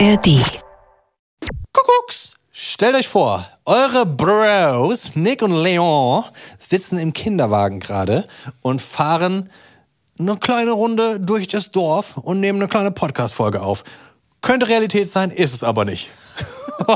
ARD. Kuckucks! Stellt euch vor, eure Bros, Nick und Leon, sitzen im Kinderwagen gerade und fahren eine kleine Runde durch das Dorf und nehmen eine kleine Podcast-Folge auf. Könnte Realität sein, ist es aber nicht.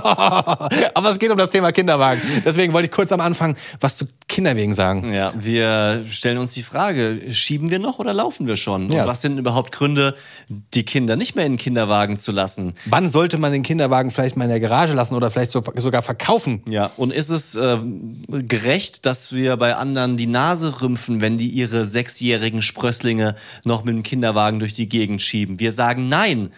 aber es geht um das Thema Kinderwagen. Deswegen wollte ich kurz am Anfang was zu Kinderwegen sagen. Ja, wir stellen uns die Frage, schieben wir noch oder laufen wir schon? Und was sind überhaupt Gründe, die Kinder nicht mehr in den Kinderwagen zu lassen? Wann sollte man den Kinderwagen vielleicht mal in der Garage lassen oder vielleicht so, sogar verkaufen? Ja, und ist es äh, gerecht, dass wir bei anderen die Nase rümpfen, wenn die ihre sechsjährigen Sprösslinge noch mit dem Kinderwagen durch die Gegend schieben? Wir sagen nein.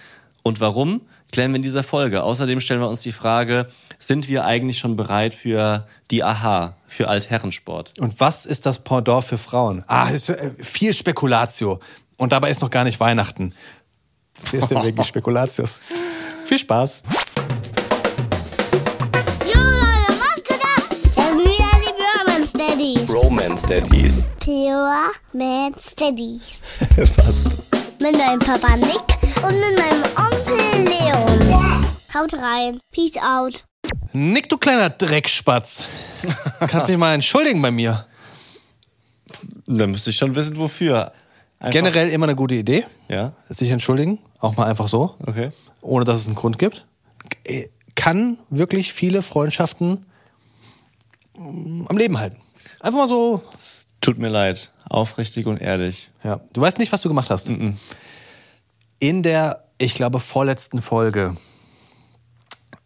Und warum? Klären wir in dieser Folge. Außerdem stellen wir uns die Frage, sind wir eigentlich schon bereit für die Aha, für Altherrensport? Und was ist das Pendant für Frauen? Ah, ist äh, viel Spekulatio. Und dabei ist noch gar nicht Weihnachten. Wie ist denn wirklich Spekulatius? Viel Spaß. Romance Daddies. Pure Man Steadies. Fast. Mit meinem Papa Nick und mit meinem Onkel Leon. Haut rein. Peace out. Nick, du kleiner Dreckspatz. Kannst dich mal entschuldigen bei mir. Dann müsste ich schon wissen, wofür. Einfach- Generell immer eine gute Idee, Ja, sich entschuldigen. Auch mal einfach so. okay. Ohne dass es einen Grund gibt. Äh, Kann wirklich viele Freundschaften mm, am Leben halten. Einfach mal so. Tut mir leid. Aufrichtig und ehrlich. Ja. Du weißt nicht, was du gemacht hast. In der, ich glaube, vorletzten Folge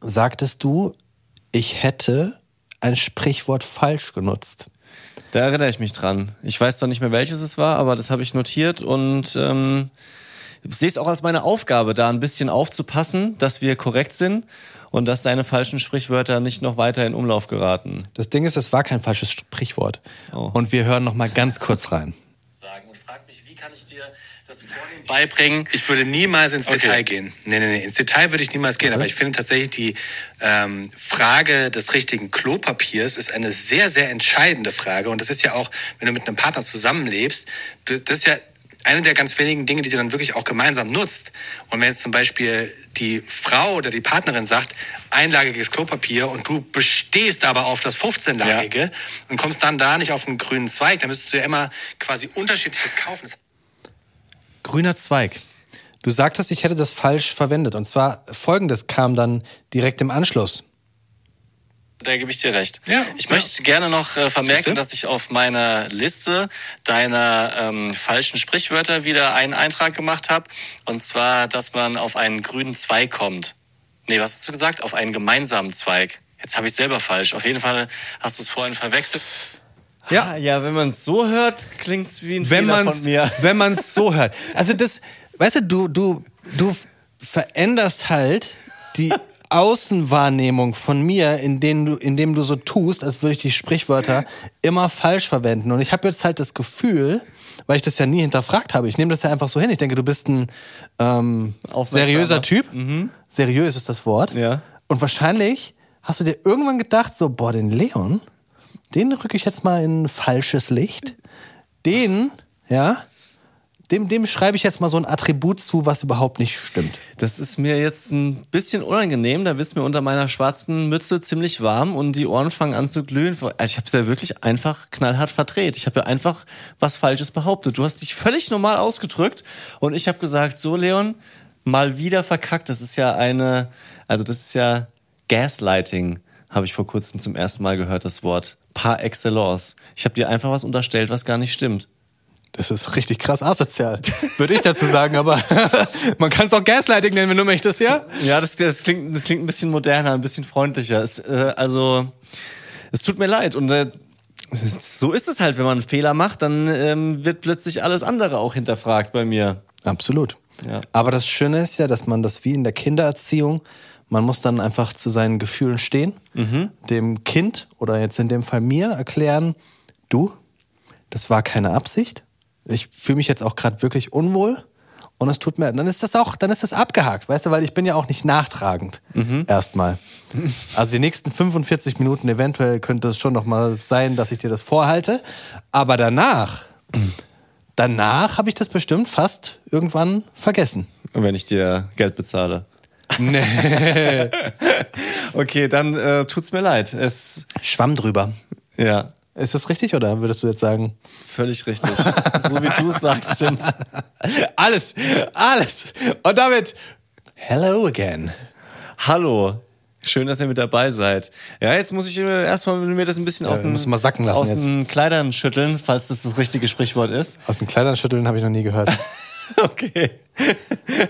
sagtest du, ich hätte ein Sprichwort falsch genutzt. Da erinnere ich mich dran. Ich weiß zwar nicht mehr, welches es war, aber das habe ich notiert und ähm, sehe es auch als meine Aufgabe, da ein bisschen aufzupassen, dass wir korrekt sind und dass deine falschen Sprichwörter nicht noch weiter in Umlauf geraten. Das Ding ist, es war kein falsches Sprichwort. Oh. Und wir hören noch mal ganz kurz rein. Sagen und frag mich, wie kann ich dir das Vorgehen beibringen? Ich würde niemals ins Okay. Detail gehen. Nee, nee, nee. Ins Detail würde ich niemals gehen. Aber ich finde tatsächlich, die ähm, Frage des richtigen Klopapiers ist eine sehr, sehr entscheidende Frage. Und das ist ja auch, wenn du mit einem Partner zusammenlebst, das ist ja eine der ganz wenigen Dinge, die du dann wirklich auch gemeinsam nutzt. Und wenn jetzt zum Beispiel die Frau oder die Partnerin sagt, einlagiges Klopapier und du bestehst aber auf das 15-lagige und kommst dann da nicht auf einen grünen Zweig, dann müsstest du ja immer quasi unterschiedliches kaufen. Grüner Zweig. Du sagtest, ich hätte das falsch verwendet. Und zwar folgendes kam dann direkt im Anschluss. Da gebe ich dir recht. Ja, ich ja. möchte gerne noch äh, vermerken, dass ich auf meiner Liste deiner ähm, falschen Sprichwörter wieder einen Eintrag gemacht habe. Und zwar, dass man auf einen grünen Zweig kommt. Nee, was hast du gesagt? Auf einen gemeinsamen Zweig. Jetzt habe ich selber falsch. Auf jeden Fall hast du es vorhin verwechselt. Ja. Ah, ja, wenn man es so hört, klingt es wie ein wenn Fehler man von mir. wenn man es so hört. Also das, weißt du, du du du veränderst halt die Außenwahrnehmung von mir, in denen du, indem du so tust, als würde ich die Sprichwörter immer falsch verwenden. Und ich habe jetzt halt das Gefühl, weil ich das ja nie hinterfragt habe, ich nehme das ja einfach so hin. Ich denke, du bist ein ähm, seriöser Typ. Seriös ist das Wort. Ja. Und wahrscheinlich hast du dir irgendwann gedacht, so, boah, den Leon, den rücke ich jetzt mal in falsches Licht. Den, ja, dem, dem schreibe ich jetzt mal so ein Attribut zu, was überhaupt nicht stimmt. Das ist mir jetzt ein bisschen unangenehm. Da wird's mir unter meiner schwarzen Mütze ziemlich warm und die Ohren fangen an zu glühen. Also ich habe ja wirklich einfach knallhart verdreht. Ich habe ja einfach was Falsches behauptet. Du hast dich völlig normal ausgedrückt und ich habe gesagt, so Leon, mal wieder verkackt. Das ist ja eine, also das ist ja Gaslighting, habe ich vor kurzem zum ersten Mal gehört, das Wort. Par excellence. Ich habe dir einfach was unterstellt, was gar nicht stimmt. Das ist richtig krass asozial, würde ich dazu sagen, aber man kann es auch Gaslighting nennen, wenn du möchtest, ja? Ja, das, das, klingt, das klingt ein bisschen moderner, ein bisschen freundlicher. Es, äh, also, es tut mir leid. Und äh, so ist es halt, wenn man einen Fehler macht, dann ähm, wird plötzlich alles andere auch hinterfragt bei mir. Absolut. Ja. Aber das Schöne ist ja, dass man das wie in der Kindererziehung, man muss dann einfach zu seinen Gefühlen stehen, dem Kind oder jetzt in dem Fall mir erklären, du, das war keine Absicht. Ich fühle mich jetzt auch gerade wirklich unwohl. Und es tut mir, dann ist das auch, dann ist das abgehakt, weißt du, weil ich bin ja auch nicht nachtragend. Erstmal. Also die nächsten 45 Minuten eventuell könnte es schon noch mal sein, dass ich dir das vorhalte. Aber danach, danach habe ich das bestimmt fast irgendwann vergessen. Und wenn ich dir Geld bezahle. Nee. Okay, dann äh, tut's mir leid. Es, Schwamm drüber. ja, Ist das richtig oder würdest du jetzt sagen? völlig richtig. so wie du es sagst, stimmt's. Alles, alles. Und damit, hello again. Hallo. Schön, dass ihr mit dabei seid. Ja, jetzt muss ich äh, erstmal mir das ein bisschen aus, den, mal sacken lassen aus jetzt. den Kleidern schütteln, falls das das richtige Sprichwort ist. Aus den Kleidern schütteln habe ich noch nie gehört. Okay.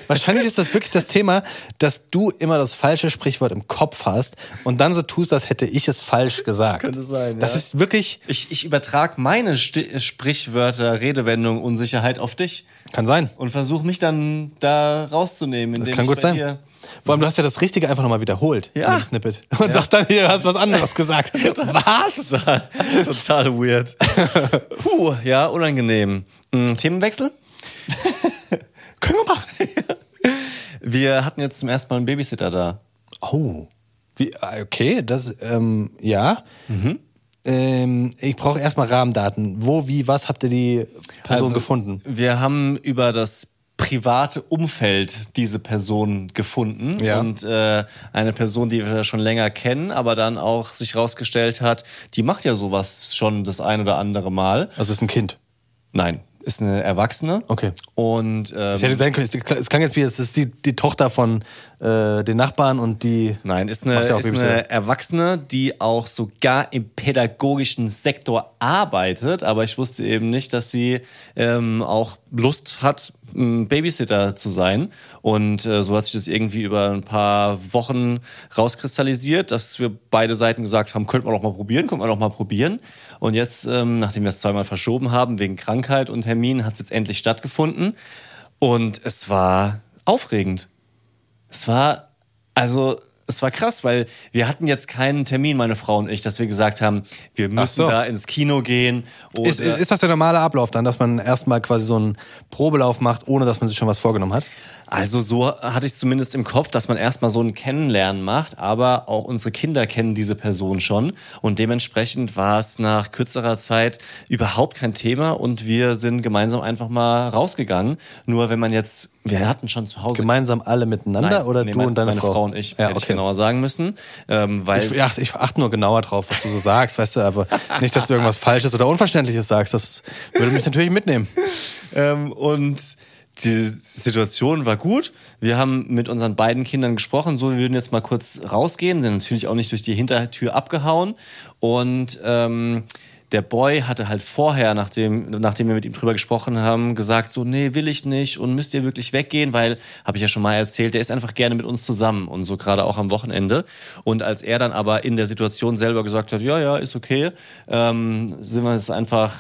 Wahrscheinlich ist das wirklich das Thema, dass du immer das falsche Sprichwort im Kopf hast und dann so tust, als hätte ich es falsch gesagt. Könnte sein, Das ja. ist wirklich, Ich, ich übertrage meine Sti Sprichwörter, Redewendung, Unsicherheit auf dich kann sein. und versuche mich dann da rauszunehmen, indem Das kann ich gut bei sein. dir Vor allem, du hast ja das Richtige einfach nochmal wiederholt Ja. in dem Snippet. Und sagst dann hier, du hast was anderes gesagt. was? Total, total weird. Puh, ja, unangenehm. Hm, Themenwechsel? Können wir machen. Wir hatten jetzt zum ersten Mal einen Babysitter da. Oh. Wie, ah, okay, das, ähm, ja. Ähm, ich brauche erstmal Rahmendaten. Wo, wie, was habt ihr die Person Also, gefunden? Wir haben über das private Umfeld diese Person gefunden Ja. und äh, eine Person, die wir schon länger kennen, aber dann auch sich rausgestellt hat, die macht ja sowas schon das ein oder andere Mal. Also es ist ein Kind. Nein, ist eine Erwachsene. Okay. Und ähm, Es hätte sein können, es klang jetzt wie, es ist die, die Tochter von äh, den Nachbarn und die. Nein, ist eine, ja ist eine Erwachsene, die auch sogar im pädagogischen Sektor arbeitet, aber ich wusste eben nicht, dass sie ähm, auch Lust hat, Babysitter zu sein. Und äh, so hat sich das irgendwie über ein paar Wochen rauskristallisiert, dass wir beide Seiten gesagt haben, könnten wir doch mal probieren, könnten wir doch mal probieren. Und jetzt, ähm, nachdem wir es zweimal verschoben haben, wegen Krankheit und Termin, hat es jetzt endlich stattgefunden. Und es war aufregend. Es war, also, es war krass, weil wir hatten jetzt keinen Termin, meine Frau und ich, dass wir gesagt haben, wir müssen so. da ins Kino gehen. Ist, ist das der normale Ablauf dann, dass man erstmal quasi so einen Probelauf macht, ohne dass man sich schon was vorgenommen hat? Also so hatte ich zumindest im Kopf, dass man erstmal so ein Kennenlernen macht, aber auch unsere Kinder kennen diese Person schon und dementsprechend war es nach kürzerer Zeit überhaupt kein Thema und wir sind gemeinsam einfach mal rausgegangen. Nur wenn man jetzt, wir hatten schon zu Hause Gemeinsam alle miteinander Nein, oder nee, du mein- und deine meine Frau? Frau und ich, Ja, hätte ich okay. genauer sagen müssen, ähm, weil Ich, achte, ich achte nur genauer drauf, was du so sagst, weißt du, aber nicht, dass du irgendwas Falsches oder Unverständliches sagst. Das würde mich natürlich mitnehmen. Ähm, und die Situation war gut. Wir haben mit unseren beiden Kindern gesprochen, so wir würden jetzt mal kurz rausgehen, sind natürlich auch nicht durch die Hintertür abgehauen. Und ähm, der Boy hatte halt vorher, nachdem, nachdem wir mit ihm drüber gesprochen haben, gesagt so, nee, will ich nicht und müsst ihr wirklich weggehen, weil, habe ich ja schon mal erzählt, der ist einfach gerne mit uns zusammen und so gerade auch am Wochenende. Und als er dann aber in der Situation selber gesagt hat, ja, ja, ist okay, ähm, sind wir es einfach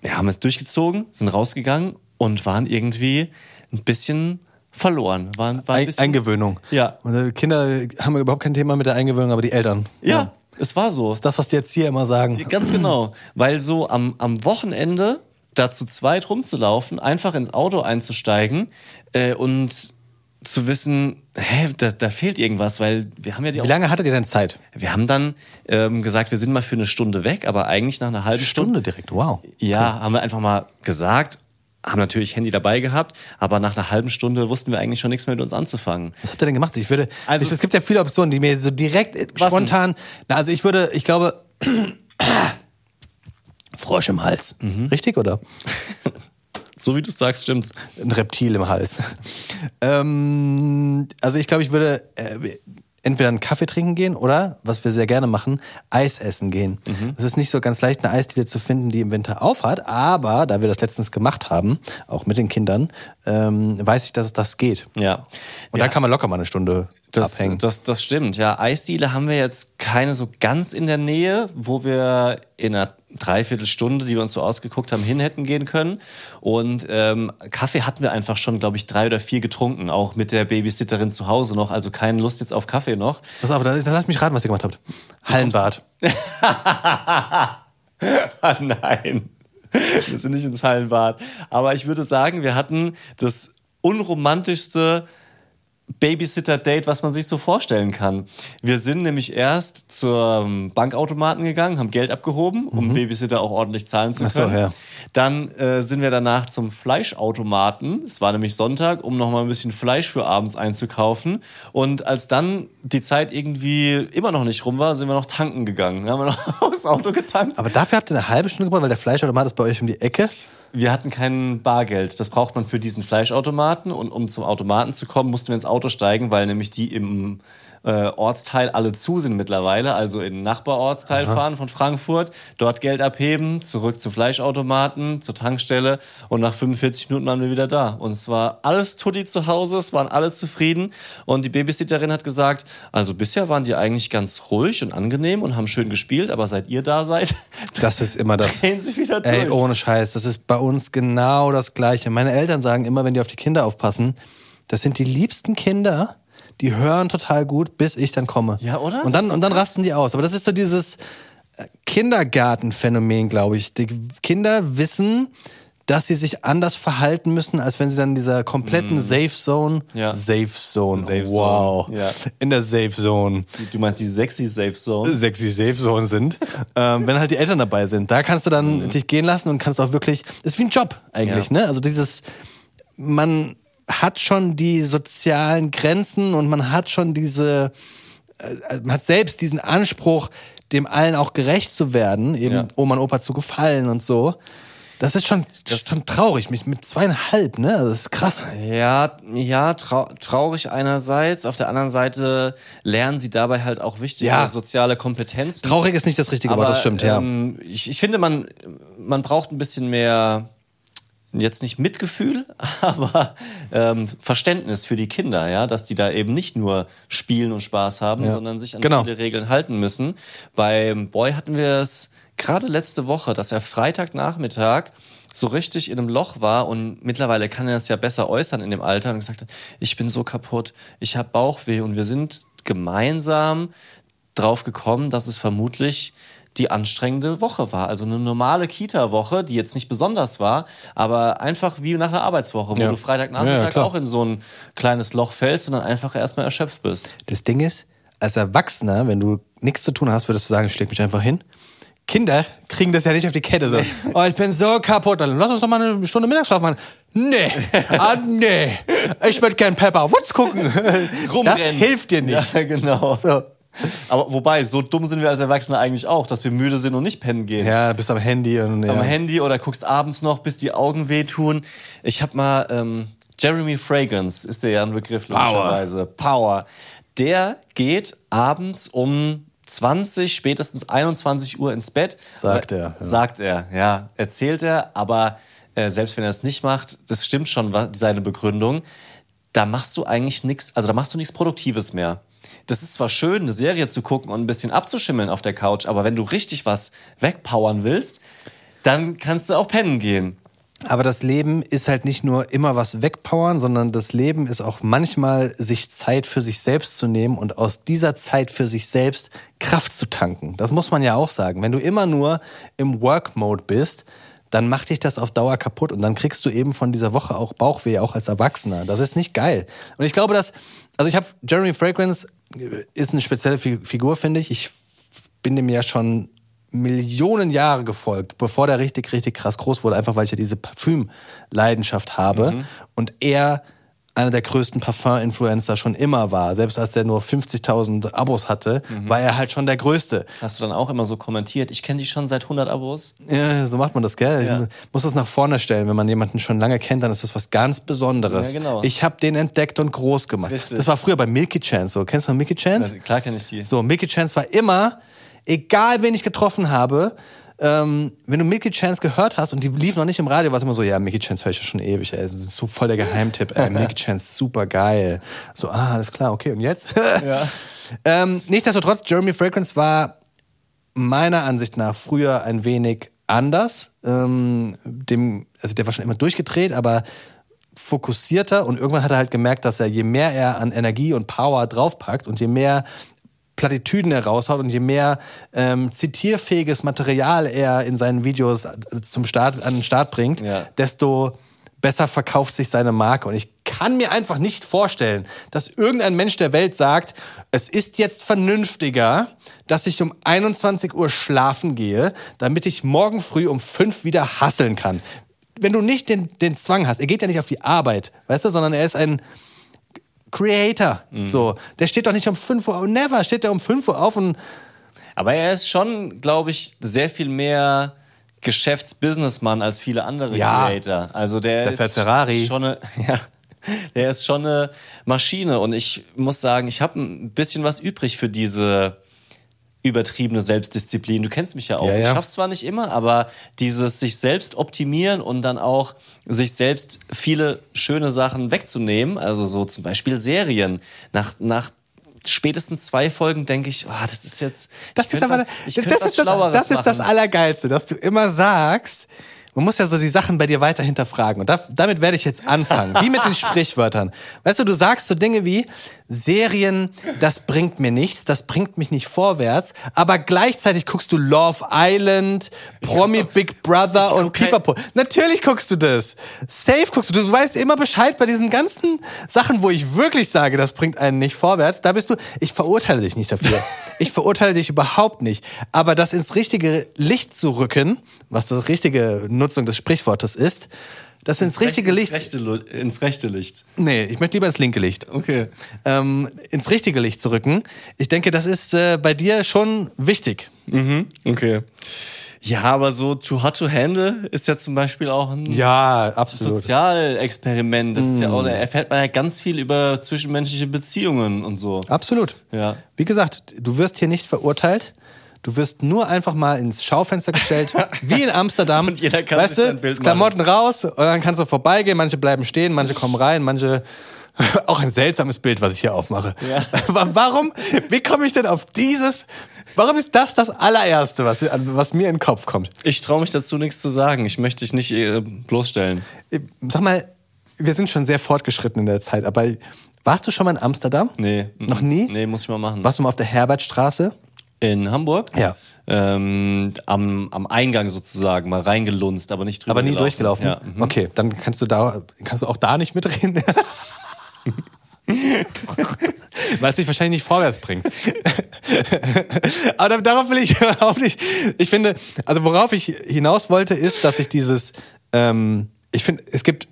wir haben es durchgezogen, sind rausgegangen und waren irgendwie ein bisschen verloren. Waren, waren ein bisschen, Eingewöhnung. Ja. Und die Kinder haben überhaupt kein Thema mit der Eingewöhnung, aber die Eltern. Ja, es war so. Das ist das, was die Erzieher immer sagen. Ganz genau. Weil so am, am Wochenende da zu zweit rumzulaufen, einfach ins Auto einzusteigen äh, und zu wissen, hä, da, da fehlt irgendwas, weil wir haben ja die Wie lange hattet ihr denn Zeit? Wir haben dann ähm, gesagt, wir sind mal für eine Stunde weg, aber eigentlich nach einer halben Stunde Stunde direkt, wow. Ja, haben wir einfach mal gesagt, haben natürlich Handy dabei gehabt, aber nach einer halben Stunde wussten wir eigentlich schon nichts mehr mit uns anzufangen. Was habt ihr denn gemacht? Ich würde, Also ich, es- gibt ja viele Optionen, die mir so direkt spontan. Na, also ich würde, ich glaube, Frosch im Hals. Mhm. Richtig, oder? So wie du sagst, stimmt's. Ein Reptil im Hals. ähm, also ich glaube, ich würde äh, entweder einen Kaffee trinken gehen oder, was wir sehr gerne machen, Eis essen gehen. Mhm. Es ist nicht so ganz leicht, eine Eisdiele zu finden, die im Winter aufhat, aber da wir das letztens gemacht haben, auch mit den Kindern, ähm, weiß ich, dass es das geht. Ja. Und ja. dann kann man locker mal eine Stunde Das, abhängen. das, das stimmt, ja. Eisdiele haben wir jetzt keine so ganz in der Nähe, wo wir in einer Dreiviertelstunde, die wir uns so ausgeguckt haben, hin hätten gehen können. Und ähm, Kaffee hatten wir einfach schon, glaube ich, drei oder vier getrunken, auch mit der Babysitterin zu Hause noch. Also keine Lust jetzt auf Kaffee noch. Pass auf, dann, dann lass mich raten, was ihr gemacht habt. Hallenbad. Ah, nein. Wir sind nicht ins Hallenbad. Aber ich würde sagen, wir hatten das unromantischste Babysitter-Date, was man sich so vorstellen kann. Wir sind nämlich erst zum Bankautomaten gegangen, haben Geld abgehoben, um Babysitter auch ordentlich zahlen zu Mhm. Ach so, können. ja. Dann äh, sind wir danach zum Fleischautomaten. Es war nämlich Sonntag, um noch mal ein bisschen Fleisch für abends einzukaufen. Und als dann die Zeit irgendwie immer noch nicht rum war, sind wir noch tanken gegangen. Dann haben wir noch das Auto getankt. Aber dafür habt ihr eine halbe Stunde gebraucht, weil der Fleischautomat ist bei euch um die Ecke. Wir hatten kein Bargeld. Das braucht man für diesen Fleischautomaten. Und um zum Automaten zu kommen, mussten wir ins Auto steigen, weil nämlich die im äh, Ortsteil alle zu sind mittlerweile. Also in den Nachbarortsteil fahren von Frankfurt, dort Geld abheben, zurück zum Fleischautomaten, zur Tankstelle. Und nach 45 Minuten waren wir wieder da. Und es war alles Tutti zu Hause, es waren alle zufrieden. Und die Babysitterin hat gesagt, also bisher waren die eigentlich ganz ruhig und angenehm und haben schön gespielt, aber seit ihr da seid, Das ist immer das. drehen sie wieder durch. Ey, ohne Scheiß, das ist bei uns genau das Gleiche. Meine Eltern sagen immer, wenn die auf die Kinder aufpassen, das sind die liebsten Kinder, die hören total gut, bis ich dann komme. Ja, oder? Und dann, und dann krass. rasten die aus. Aber das ist so dieses äh, Kindergartenphänomen, glaube ich. Die Kinder wissen, dass sie sich anders verhalten müssen, als wenn sie dann in dieser kompletten Safe Zone, Mm. Ja. Safe Zone, Safe wow, Zone, ja. in der Safe Zone Du meinst die sexy Safe Zone? sexy Safe Zone sind, ähm, wenn halt die Eltern dabei sind. Da kannst du dann dich gehen lassen und kannst auch wirklich, ist wie ein Job eigentlich, Ja. ne? Also dieses, man hat schon die sozialen Grenzen und man hat schon diese, äh, man hat selbst diesen Anspruch, dem allen auch gerecht zu werden, eben Ja. Oma und Opa zu gefallen und so. Das ist schon, schon traurig, mit, mit zweieinhalb, ne? Das ist krass. Ja, ja, trau traurig einerseits. Auf der anderen Seite lernen sie dabei halt auch wichtige Ja. soziale Kompetenzen. Traurig ist nicht das richtige Wort, das stimmt, ja. ähm, ich, ich finde, man, man braucht ein bisschen mehr, jetzt nicht Mitgefühl, aber ähm, Verständnis für die Kinder, ja, dass die da eben nicht nur spielen und Spaß haben, Ja. sondern sich an Genau. viele Regeln halten müssen. Beim Boy hatten wir es gerade letzte Woche, dass er Freitagnachmittag so richtig in einem Loch war und mittlerweile kann er es ja besser äußern in dem Alter und gesagt hat, ich bin so kaputt, ich habe Bauchweh und wir sind gemeinsam drauf gekommen, dass es vermutlich die anstrengende Woche war. Also eine normale Kita-Woche, die jetzt nicht besonders war, aber einfach wie nach einer Arbeitswoche, wo Ja. du Freitagnachmittag Ja, auch in so ein kleines Loch fällst und dann einfach erstmal erschöpft bist. Das Ding ist, als Erwachsener, wenn du nichts zu tun hast, würdest du sagen, ich leg mich einfach hin. Kinder kriegen das ja nicht auf die Kette. So, oh, ich bin so kaputt. Dann lass uns doch mal eine Stunde Mittagsschlaf machen. Nee, ah, nee. Ich würde gern Pepper Woods gucken. Das Rumrennen. hilft dir nicht. Ja, genau. So. Aber wobei, so dumm sind wir als Erwachsene eigentlich auch, dass wir müde sind und nicht pennen gehen. Ja, bist am Handy und ja. Am Handy oder guckst abends noch, bis die Augen wehtun. Ich habe mal ähm, Jeremy Fragrance, ist der ja ein Begriff logischerweise. Power. Der geht abends um 20, spätestens 21 Uhr ins Bett. Sagt er, ja. Sagt er, ja. Erzählt er, aber äh, selbst wenn er es nicht macht, das stimmt schon, seine Begründung. Da machst du eigentlich nichts, also da machst du nichts Produktives mehr. Das ist zwar schön, eine Serie zu gucken und ein bisschen abzuschimmeln auf der Couch, aber wenn du richtig was wegpowern willst, dann kannst du auch pennen gehen. Aber das Leben ist halt nicht nur immer was wegpowern, sondern das Leben ist auch manchmal sich Zeit für sich selbst zu nehmen und aus dieser Zeit für sich selbst Kraft zu tanken. Das muss man ja auch sagen. Wenn du immer nur im Work-Mode bist, dann macht dich das auf Dauer kaputt und dann kriegst du eben von dieser Woche auch Bauchweh, auch als Erwachsener. Das ist nicht geil. Und ich glaube, dass, also ich habe, Jeremy Fragrance ist eine spezielle Fi- Figur, finde ich. Ich bin dem ja schon Millionen Jahre gefolgt, bevor der richtig, richtig krass groß wurde, einfach weil ich ja diese Parfüm-Leidenschaft habe und er einer der größten Parfum-Influencer schon immer war. Selbst als der nur 50.000 Abos hatte, war er halt schon der Größte. Hast du dann auch immer so kommentiert, ich kenne die schon seit 100 Abos? Ja, so macht man das, gell? Ja. Ich muss das nach vorne stellen. Wenn man jemanden schon lange kennt, dann ist das was ganz Besonderes. Ja, genau. Ich habe den entdeckt und groß gemacht. Richtig. Das war früher bei Milky Chance so. Kennst du noch Milky Chance? Ja, klar kenne ich die. So, Milky Chance war immer, egal wen ich getroffen habe, ähm, wenn du Milky Chance gehört hast und die lief noch nicht im Radio, war es immer so, ja, Milky Chance höre ich ja schon ewig, ey. Das ist so voll der Geheimtipp, ey. Milky Chance, super geil. So, ah, alles klar, okay, und jetzt? ähm, nichtsdestotrotz, Jeremy Fragrance war meiner Ansicht nach früher ein wenig anders. Ähm, dem, also der war schon immer durchgedreht, aber fokussierter und irgendwann hat er halt gemerkt, dass er je mehr er an Energie und Power draufpackt und je mehr Plattitüden er raushaut und je mehr ähm, zitierfähiges Material er in seinen Videos zum Start, an den Start bringt, Ja. desto besser verkauft sich seine Marke. Und ich kann mir einfach nicht vorstellen, dass irgendein Mensch der Welt sagt, es ist jetzt vernünftiger, dass ich um 21 Uhr schlafen gehe, damit ich morgen früh um 5 wieder hasseln kann. Wenn du nicht den, den Zwang hast, er geht ja nicht auf die Arbeit, weißt du, sondern er ist ein Creator. So, der steht doch nicht um 5 Uhr, never steht er um 5 Uhr auf und Aber er ist schon, glaube ich, sehr viel mehr Geschäftsbusinessmann als viele andere Ja. Creator. Also der, Der ist fährt Ferrari. schon eine, ja, der ist schon eine Maschine und ich muss sagen, ich habe ein bisschen was übrig für diese übertriebene Selbstdisziplin. Du kennst mich ja auch. Ja, ja. Ich schaff's zwar nicht immer, aber dieses sich selbst optimieren und dann auch sich selbst viele schöne Sachen wegzunehmen, also so zum Beispiel Serien. Nach, nach spätestens zwei Folgen denke ich, oh, das ist jetzt. Das ist aber ich das, ist das, das ist das. Allergeilste, dass du immer sagst, man muss ja so die Sachen bei dir weiter hinterfragen. Und da, damit werde ich jetzt anfangen. Wie mit den Sprichwörtern. Weißt du, du sagst so Dinge wie, Serien, das bringt mir nichts, das bringt mich nicht vorwärts, aber gleichzeitig guckst du Love Island, Promi Big Brother und guck Pipapo. Natürlich guckst du das. Safe guckst du. Du weißt immer Bescheid bei diesen ganzen Sachen, wo ich wirklich sage, das bringt einen nicht vorwärts. Da bist du, ich verurteile dich nicht dafür. Ich verurteile dich überhaupt nicht. Aber das ins richtige Licht zu rücken, was die richtige Nutzung des Sprichwortes ist, das ins richtige ins Licht. Rechte, Lu- ins rechte Licht. Nee, ich möchte lieber ins linke Licht. Okay. Ähm, ins richtige Licht zu rücken. Ich denke, das ist äh, bei dir schon wichtig. Okay. Ja, aber so Too Hot to Handle ist ja zum Beispiel auch ein Ja, absolut. Sozialexperiment. Das ist ja auch, da erfährt man ja ganz viel über zwischenmenschliche Beziehungen und so. Absolut. Ja. Wie gesagt, du wirst hier nicht verurteilt. Du wirst nur einfach mal ins Schaufenster gestellt, wie in Amsterdam. Und jeder kann weißt du, Bild machen. Klamotten raus und dann kannst du vorbeigehen. Manche bleiben stehen, manche kommen rein, manche. Auch ein seltsames Bild, was ich hier aufmache. Ja. Wa- Warum? Wie komme ich denn auf dieses? Warum ist das das allererste, was, was mir in den Kopf kommt? Ich traue mich dazu nichts zu sagen. Ich möchte dich nicht äh, bloßstellen. Sag mal, wir sind schon sehr fortgeschritten in der Zeit, aber warst du schon mal in Amsterdam? Nee. Noch nie? Nee, muss ich mal machen. Warst du mal auf der Herbertstraße? In Hamburg? Ja. Ähm, am, am Eingang sozusagen mal reingelunzt, aber nicht drüber Aber nie gelaufen. durchgelaufen. Ja. mhm. Okay, dann kannst du da, kannst du auch da nicht mitreden. Weil es dich wahrscheinlich nicht vorwärts bringt. Aber darauf will ich überhaupt nicht. Ich finde, also worauf ich hinaus wollte, ist, dass ich dieses, ähm, ich finde, es gibt,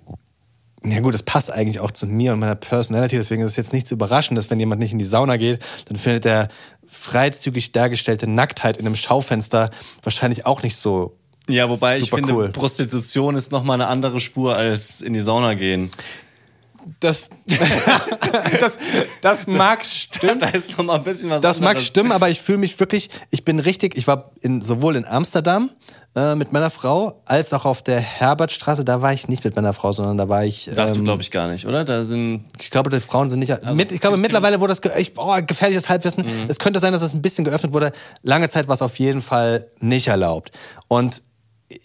ja gut, das passt eigentlich auch zu mir und meiner Personality, deswegen ist es jetzt nichts Überraschendes, wenn jemand nicht in die Sauna geht, dann findet er freizügig dargestellte Nacktheit in einem Schaufenster wahrscheinlich auch nicht so Ja, wobei ich finde, cool. Prostitution ist nochmal eine andere Spur als in die Sauna gehen. Das, das, das mag stimmen. Da ist nochmal ein bisschen was Das mag anderes. stimmen, aber ich fühle mich wirklich, ich bin richtig, ich war in, sowohl in Amsterdam äh, mit meiner Frau, als auch auf der Herbertstraße, da war ich nicht mit meiner Frau, sondern da war ich. Darfst du, ähm, glaube ich, gar nicht, oder? Da sind. ich glaube, die Frauen sind nicht. mit, ich glaube, Mhm. mittlerweile wurde das ge ich, oh, gefährliches Halbwissen. Es könnte sein, dass es ein bisschen geöffnet wurde. Lange Zeit war es auf jeden Fall nicht erlaubt. Und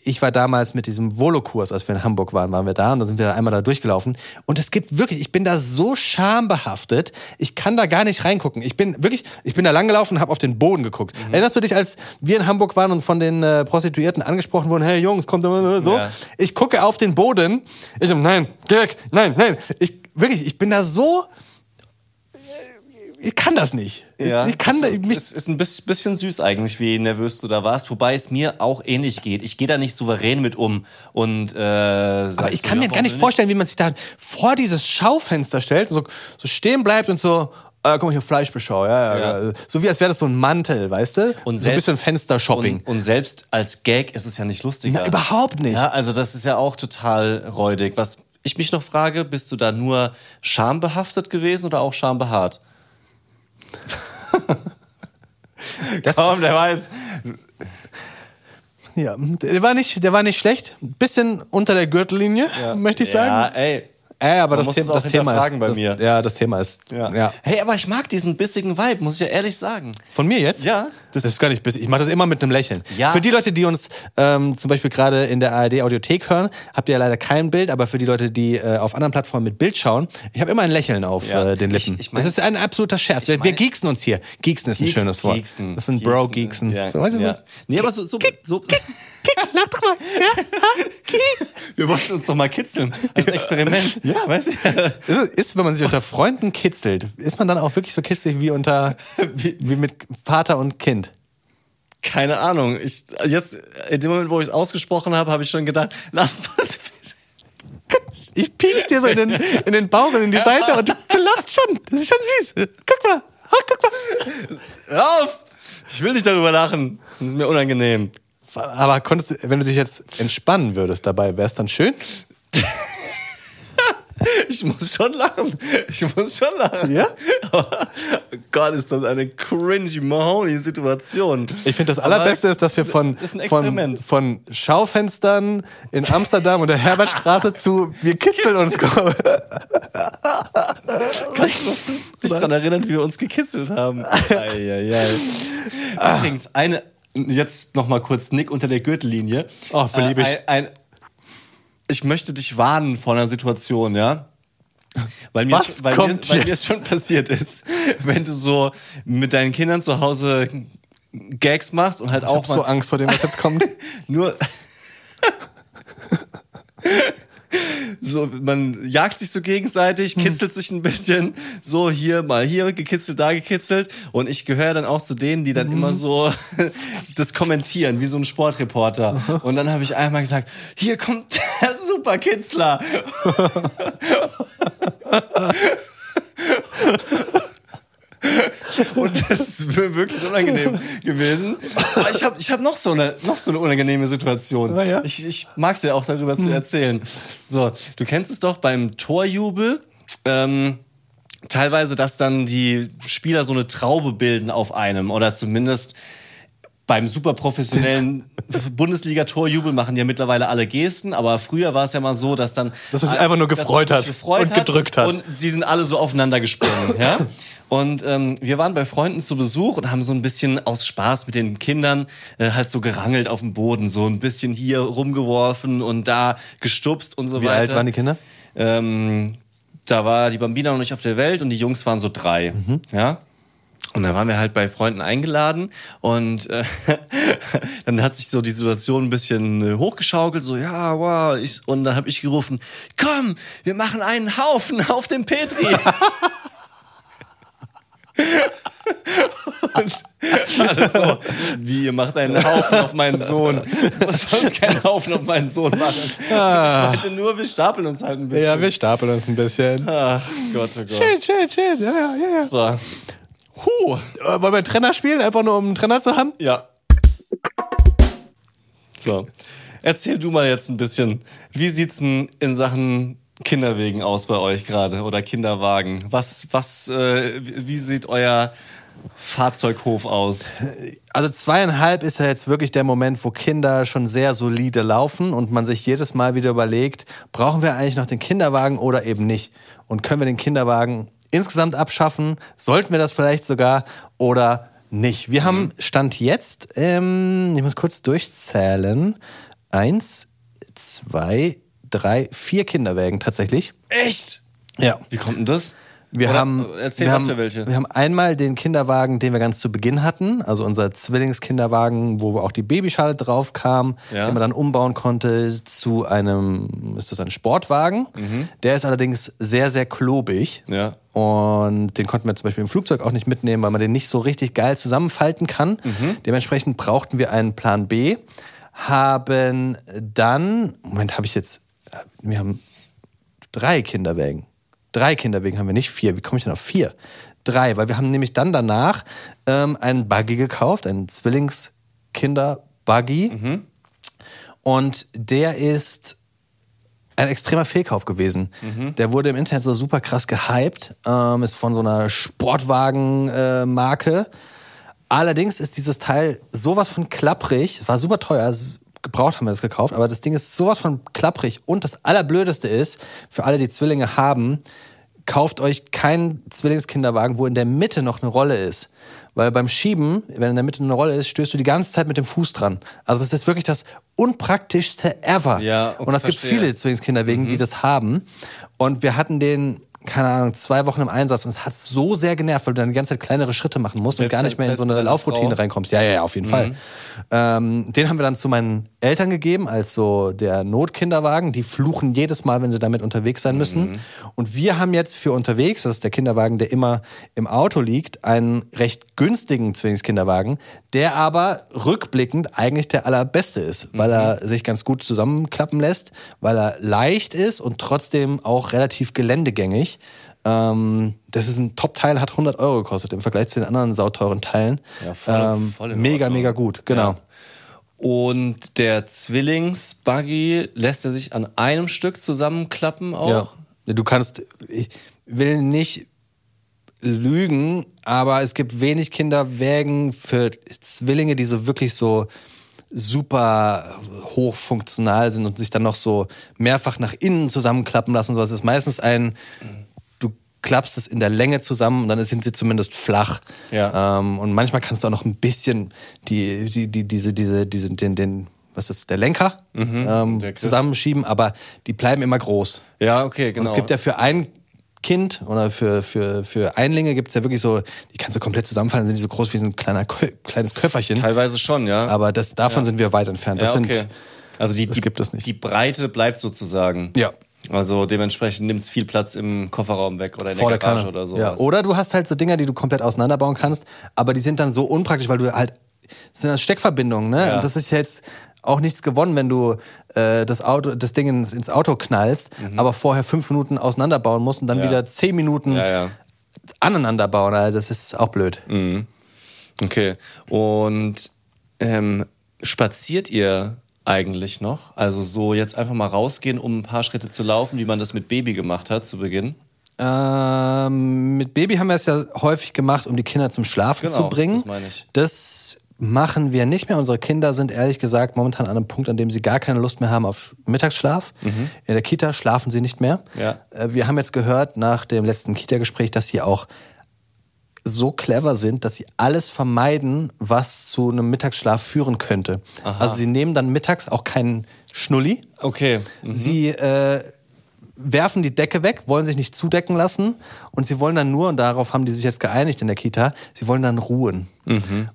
ich war damals mit diesem Volokurs, als wir in Hamburg waren, waren wir da und da sind wir einmal da durchgelaufen. Und es gibt wirklich, ich bin da so schambehaftet, ich kann da gar nicht reingucken. Ich bin wirklich, ich bin da langgelaufen und habe auf den Boden geguckt. Mhm. Erinnerst du dich, als wir in Hamburg waren und von den äh, Prostituierten angesprochen wurden, hey Jungs, kommt immer so? Ja. Ich gucke auf den Boden. Ich nein, geh weg, nein, nein. Ich, wirklich, ich bin da so. Ich kann das nicht. ich kann da, es mich, ist, ist ein bis- bisschen süß eigentlich, wie nervös du da warst, wobei es mir auch ähnlich geht. Ich gehe da nicht souverän mit um und äh, aber ich kann mir gar nicht vorstellen, wie man sich da vor dieses Schaufenster stellt und so, so stehen bleibt und so, äh, guck mal hier, Fleischbeschau, ja, ja, Ja. So wie als wäre das so ein Mantel, weißt du? Und so ein bisschen Fenstershopping. Und, und selbst als Gag ist es ja nicht lustiger. Na, überhaupt nicht. Ja, also das ist ja auch total räudig. Was ich mich noch frage, bist du da nur schambehaftet gewesen oder auch schambehaart? Das, Komm, der weiß. ja, der war nicht, der war nicht schlecht. Ein bisschen unter der Gürtellinie, möchte ich sagen. Ja, ey. Äh, aber Man das, Thema, das Thema ist hinterfragen bei das, mir. Ja, das Thema ist. Ja. Hey, aber ich mag diesen bissigen Vibe, muss ich ja ehrlich sagen. Von mir jetzt? Ja. Das, ist gar nicht bissig. Ich mache das immer mit einem Lächeln. Ja. Für die Leute, die uns ähm, zum Beispiel gerade in der ARD-Audiothek hören, habt ihr ja leider kein Bild, aber für die Leute, die äh, auf anderen Plattformen mit Bild schauen, ich habe immer ein Lächeln auf Ja. äh, den Lippen. Ich- ich mein- das ist ein absoluter Scherz. Wir, wir geeksen uns hier. Geeksen ist ein Geeksen, schönes Wort. Geeksen, das sind Geeksen, Bro-Geeksen. Ja, So, weißt du ja. so? Nee, aber so. so, so Lach doch mal. wir wollten uns doch mal kitzeln als Experiment. ja, weißt du? Ist, ist, wenn man sich unter Freunden kitzelt, ist man dann auch wirklich so kitzlig wie unter Wie- wie mit Vater und Kind? Keine Ahnung. Ich, jetzt, in dem Moment, wo ich es ausgesprochen habe, habe ich schon gedacht, lass uns. Ich piek's dir so in den, in den Bauch und in die Seite und du, du lachst schon. Das ist schon süß. Guck mal. Ah, guck mal. Hör auf! Ich will nicht darüber lachen. Das ist mir unangenehm. Aber konntest du, wenn du dich jetzt entspannen würdest dabei, wäre es dann schön? Ich muss schon lachen. Ich muss schon lachen. Ja? Aber, Gott, ist das eine cringy Mahoney-Situation. Ich finde, das Allerbeste ist, dass wir von, von, von Schaufenstern in Amsterdam und der Herbertstraße zu wir kitzeln uns kommen. dich daran erinnern, wie wir uns gekitzelt haben. Eieiei. Übrigens, eine, jetzt noch mal kurz Nick unter der Gürtellinie. Oh, verlieb ich. Äh, ein, ein, ich möchte dich warnen vor einer Situation, ja? Weil mir, Was schon- weil mir, weil mir es schon passiert ist, wenn du so mit deinen Kindern zu Hause Gags machst und halt Ich auch habe so Angst vor dem, was jetzt kommt. nur so man jagt sich so gegenseitig, Hm. kitzelt sich ein bisschen, so hier mal hier gekitzelt, da gekitzelt und ich gehöre dann auch zu denen, die dann immer so das kommentieren, wie so ein Sportreporter. Und dann habe ich einmal gesagt, hier kommt der Superkitzler. Und das ist wirklich unangenehm gewesen. Aber ich habe ich hab noch, so eine, noch so eine unangenehme Situation. Ja? Ich, ich mag es ja auch darüber zu erzählen. So, du kennst es doch beim Torjubel. Ähm, teilweise, dass dann die Spieler so eine Traube bilden auf einem oder zumindest beim super professionellen Bundesliga-Torjubel machen ja mittlerweile alle Gesten, aber früher war es ja mal so, dass dann Dass es einfach nur gefreut man hat sich gefreut und gedrückt hat. und die sind alle so aufeinander gesprungen, ja. Und ähm, wir waren bei Freunden zu Besuch und haben so ein bisschen aus Spaß mit den Kindern äh, halt so gerangelt auf dem Boden, so ein bisschen hier rumgeworfen und da gestupst und so Wie weiter. alt waren die Kinder? Ähm, da war die Bambina noch nicht auf der Welt und die Jungs waren so drei. Mhm. Ja. Und dann waren wir halt bei Freunden eingeladen und äh, dann hat sich so die Situation ein bisschen äh, hochgeschaukelt, so ja, wow, ich, und dann habe ich gerufen, komm, wir machen einen Haufen auf dem Petri. und alle so, wie ihr macht einen Haufen auf meinen Sohn. Was soll ich keinen Haufen auf meinen Sohn machen? Ich meinte nur, wir stapeln uns halt ein bisschen. Ja, wir stapeln uns ein bisschen. Ach Gott, oh Gott. Schön, schön, schön. Ja, ja. ja. So. Huh. Äh, Wollen wir einen Trenner spielen, einfach nur um einen Trenner zu haben? Ja. So. Erzähl du mal jetzt ein bisschen, wie sieht's denn in Sachen Kinderwegen aus bei euch gerade oder Kinderwagen? Was, was, äh, wie wie sieht euer Fahrzeughof aus? Also zweieinhalb ist ja jetzt wirklich der Moment, wo Kinder schon sehr solide laufen und man sich jedes Mal wieder überlegt, brauchen wir eigentlich noch den Kinderwagen oder eben nicht? Und können wir den Kinderwagen insgesamt abschaffen? Sollten wir das vielleicht sogar oder nicht? Wir haben Stand jetzt, ähm, ich muss kurz durchzählen, eins, zwei, drei, vier Kinderwägen tatsächlich. Echt? Ja. Wie kommt denn das? Wir Oder haben, erzähl, wir was haben, für welche. Wir haben einmal den Kinderwagen, den wir ganz zu Beginn hatten, also unser Zwillingskinderwagen, wo auch die Babyschale drauf kam, Ja. den man dann umbauen konnte zu einem, ist das ein Sportwagen? Der ist allerdings sehr, sehr klobig. Mhm. Ja. Und den konnten wir zum Beispiel im Flugzeug auch nicht mitnehmen, weil man den nicht so richtig geil zusammenfalten kann. Mhm. Dementsprechend brauchten wir einen Plan B. Haben dann, Moment, habe ich jetzt, wir haben drei Kinderwägen. Drei Kinderwägen haben wir nicht, vier. Wie komme ich denn auf vier? Drei, weil wir haben nämlich dann danach ähm, einen Buggy gekauft, einen Zwillingskinder-Buggy. Und der ist ein extremer Fehlkauf gewesen. Der wurde im Internet so super krass gehypt, ähm, ist von so einer Sportwagen-Marke. Allerdings ist dieses Teil sowas von klapprig, war super teuer, gebraucht haben wir das gekauft, aber das Ding ist sowas von klapprig und das Allerblödeste ist, für alle, die Zwillinge haben, kauft euch keinen Zwillingskinderwagen, wo in der Mitte noch eine Rolle ist. Weil beim Schieben, wenn in der Mitte eine Rolle ist, stößt du die ganze Zeit mit dem Fuß dran. Also es ist wirklich das unpraktischste ever. Ja, okay, Und es gibt viele Zwillingskinderwegen, die das haben. Und wir hatten den, keine Ahnung, zwei Wochen im Einsatz und es hat so sehr genervt, weil du dann die ganze Zeit kleinere Schritte machen musst und Selbst gar nicht mehr in so eine Laufroutine reinkommst. Ja, ja, ja, auf jeden Fall. Ähm, den haben wir dann zu meinen Eltern gegeben, als so der Notkinderwagen. Die fluchen jedes Mal, wenn sie damit unterwegs sein müssen. Und wir haben jetzt für unterwegs, das ist der Kinderwagen, der immer im Auto liegt, einen recht günstigen Zwillingskinderwagen, der aber rückblickend eigentlich der allerbeste ist, weil er sich ganz gut zusammenklappen lässt, weil er leicht ist und trotzdem auch relativ geländegängig. Ähm, das ist ein Top-Teil, hat 100 Euro gekostet im Vergleich zu den anderen sauteuren Teilen. Ja, voll- ähm, voll mega, mega gut, genau. Ja. Und der Zwillingsbuggy lässt er sich an einem Stück zusammenklappen auch? Ja. Du kannst, ich will nicht lügen, aber es gibt wenig Kinderwägen für Zwillinge, die so wirklich so super hochfunktional sind und sich dann noch so mehrfach nach innen zusammenklappen lassen. Es ist meistens ein, klappst es in der Länge zusammen und dann sind sie zumindest flach. Ja. Ähm, und manchmal kannst du auch noch ein bisschen die, die, die, diese, diese, diese, den, den, was ist der Lenker ähm, Mhm. der Griff. zusammenschieben, aber die bleiben immer groß. Ja, okay, Und genau. es gibt ja für ein Kind oder für, für, für Einlinge gibt es ja wirklich so, die kannst du komplett zusammenfallen, sind die so groß wie ein kleiner, kleines Köfferchen. Teilweise schon, ja. Aber das, davon sind wir weit entfernt. Das ja, okay. sind, also die, das die, gibt es nicht. die Breite bleibt sozusagen. Ja. Also dementsprechend nimmt es viel Platz im Kofferraum weg oder in vor der Garage oder sowas. Ja. Oder du hast halt so Dinger, die du komplett auseinanderbauen kannst, aber die sind dann so unpraktisch, weil du halt, das sind das Steckverbindungen, ne? Ja. Und das ist jetzt auch nichts gewonnen, wenn du äh, das, Auto, das Ding ins, ins Auto knallst, aber vorher fünf Minuten auseinanderbauen musst und dann Mhm. Ja. wieder zehn Minuten Ja, ja. aneinander bauen. Also das ist auch blöd. Okay. Und ähm, spaziert ihr eigentlich noch? Also so jetzt einfach mal rausgehen, um ein paar Schritte zu laufen, wie man das mit Baby gemacht hat zu Beginn? Ähm, mit Baby haben wir es ja häufig gemacht, um die Kinder zum Schlafen Genau, zu bringen. das meine ich. Das machen wir nicht mehr. Unsere Kinder sind ehrlich gesagt momentan an einem Punkt, an dem sie gar keine Lust mehr haben auf Mittagsschlaf. In der Kita schlafen sie nicht mehr. Mhm. Ja. Äh, Wir haben jetzt gehört nach dem letzten Kita-Gespräch, dass sie auch so clever sind, dass sie alles vermeiden, was zu einem Mittagsschlaf führen könnte. Also sie nehmen dann mittags auch keinen Schnulli. Okay. Sie äh, werfen die Decke weg, wollen sich nicht zudecken lassen und sie wollen dann nur, und darauf haben die sich jetzt geeinigt in der Kita, sie wollen dann ruhen.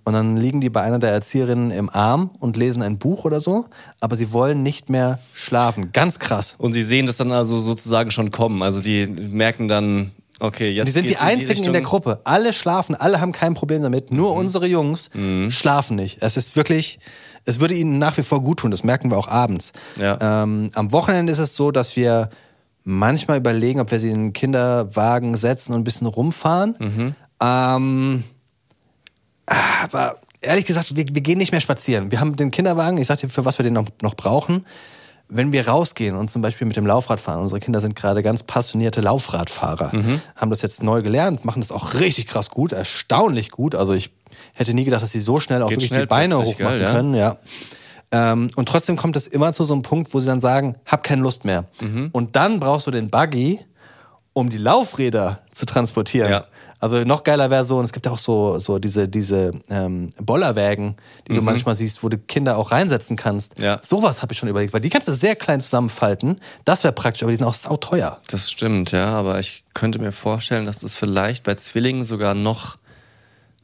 Und dann liegen die bei einer der Erzieherinnen im Arm und lesen ein Buch oder so, aber sie wollen nicht mehr schlafen. Ganz krass. Und sie sehen das dann also sozusagen schon kommen. Also die merken dann, okay, jetzt Die sind die geht's in einzigen in der. Gruppe. Alle schlafen, alle haben kein Problem damit. Nur unsere Jungs schlafen nicht. Es ist wirklich, es würde ihnen nach wie vor gut tun. Das merken wir auch abends. Ja. Ähm, am Wochenende ist es so, dass wir manchmal überlegen, ob wir sie in einen Kinderwagen setzen und ein bisschen rumfahren. Ähm, aber ehrlich gesagt, wir, wir gehen nicht mehr spazieren. Wir haben den Kinderwagen, ich sag dir, für was wir den noch, noch brauchen. Wenn wir rausgehen und zum Beispiel mit dem Laufrad fahren, unsere Kinder sind gerade ganz passionierte Laufradfahrer, haben das jetzt neu gelernt, machen das auch richtig krass gut, erstaunlich gut. Also ich hätte nie gedacht, dass sie so schnell auch Geht wirklich schnell die Beine hochmachen gell, ja? können. Ja. Ähm, und trotzdem kommt es immer zu so einem Punkt, wo sie dann sagen, hab keine Lust mehr. Mhm. Und dann brauchst du den Buggy, um die Laufräder zu transportieren. Ja. Also noch geiler wäre so, und es gibt ja auch so, so diese, diese ähm, Bollerwägen, die du manchmal siehst, wo du Kinder auch reinsetzen kannst. Mhm. Ja. Sowas habe ich schon überlegt, weil die kannst du sehr klein zusammenfalten. Das wäre praktisch, aber die sind auch sauteuer. Das stimmt, ja, aber ich könnte mir vorstellen, dass das vielleicht bei Zwillingen sogar noch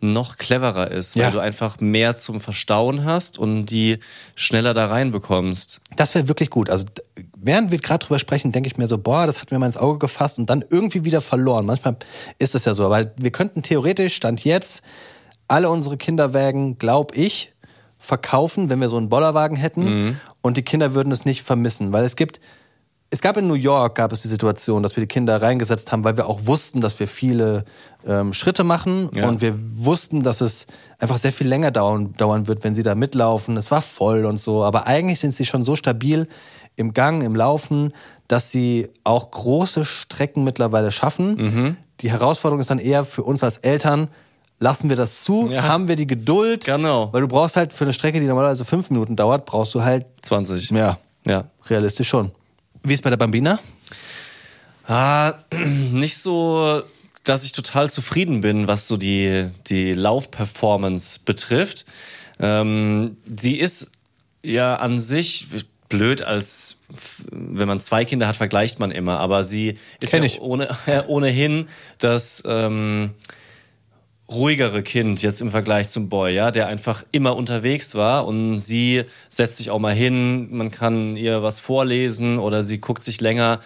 noch cleverer ist, weil Ja. du einfach mehr zum Verstauen hast und die schneller da reinbekommst. Das wäre wirklich gut. Also während wir gerade drüber sprechen, denke ich mir so, boah, das hat mir mal ins Auge gefasst und dann irgendwie wieder verloren. Manchmal ist es ja so, aber wir könnten theoretisch, Stand jetzt, alle unsere Kinderwägen, glaube ich, verkaufen, wenn wir so einen Bollerwagen hätten und die Kinder würden es nicht vermissen, weil es gibt es gab in New York gab es die Situation, dass wir die Kinder reingesetzt haben, weil wir auch wussten, dass wir viele ähm, Schritte machen Ja. und wir wussten, dass es einfach sehr viel länger dauern, dauern wird, wenn sie da mitlaufen. Es war voll und so, aber eigentlich sind sie schon so stabil im Gang, im Laufen, dass sie auch große Strecken mittlerweile schaffen. Mhm. Die Herausforderung ist dann eher für uns als Eltern. Lassen wir das zu? Ja. Haben wir die Geduld? Genau. Weil du brauchst halt für eine Strecke, die normalerweise fünf Minuten dauert, brauchst du halt 20. ja, Ja. realistisch schon. Wie ist bei der Bambina? Ah, nicht so, dass ich total zufrieden bin, was so die, die Laufperformance betrifft. Ähm, sie ist ja an sich blöd als wenn man zwei Kinder hat, vergleicht man immer, aber sie ist ja ohne, ohnehin das ähm, ruhigere Kind jetzt im Vergleich zum Boy, ja, der einfach immer unterwegs war und sie setzt sich auch mal hin, man kann ihr was vorlesen oder sie guckt sich länger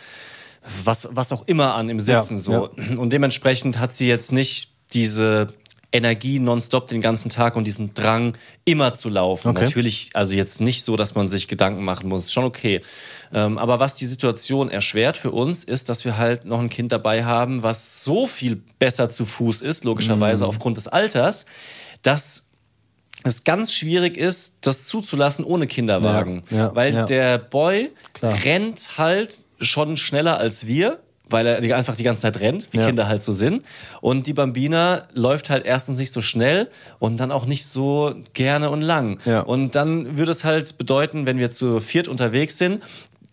was, was auch immer an im Sitzen Ja, so. Und dementsprechend hat sie jetzt nicht diese Energie nonstop den ganzen Tag und diesen Drang immer zu laufen. Okay. Natürlich, also jetzt nicht so, dass man sich Gedanken machen muss, schon okay. Ähm, aber was die Situation erschwert für uns, ist, dass wir halt noch ein Kind dabei haben, was so viel besser zu Fuß ist, Mhm. logischerweise aufgrund des Alters, dass es ganz schwierig ist, das zuzulassen ohne Kinderwagen. Ja, ja, weil ja. der Boy Klar. rennt halt schon schneller als wir, weil er einfach die ganze Zeit rennt, wie Ja. Kinder halt so sind. Und die Bambina läuft halt erstens nicht so schnell und dann auch nicht so gerne und lang. Ja. Und dann würde es halt bedeuten, wenn wir zu viert unterwegs sind,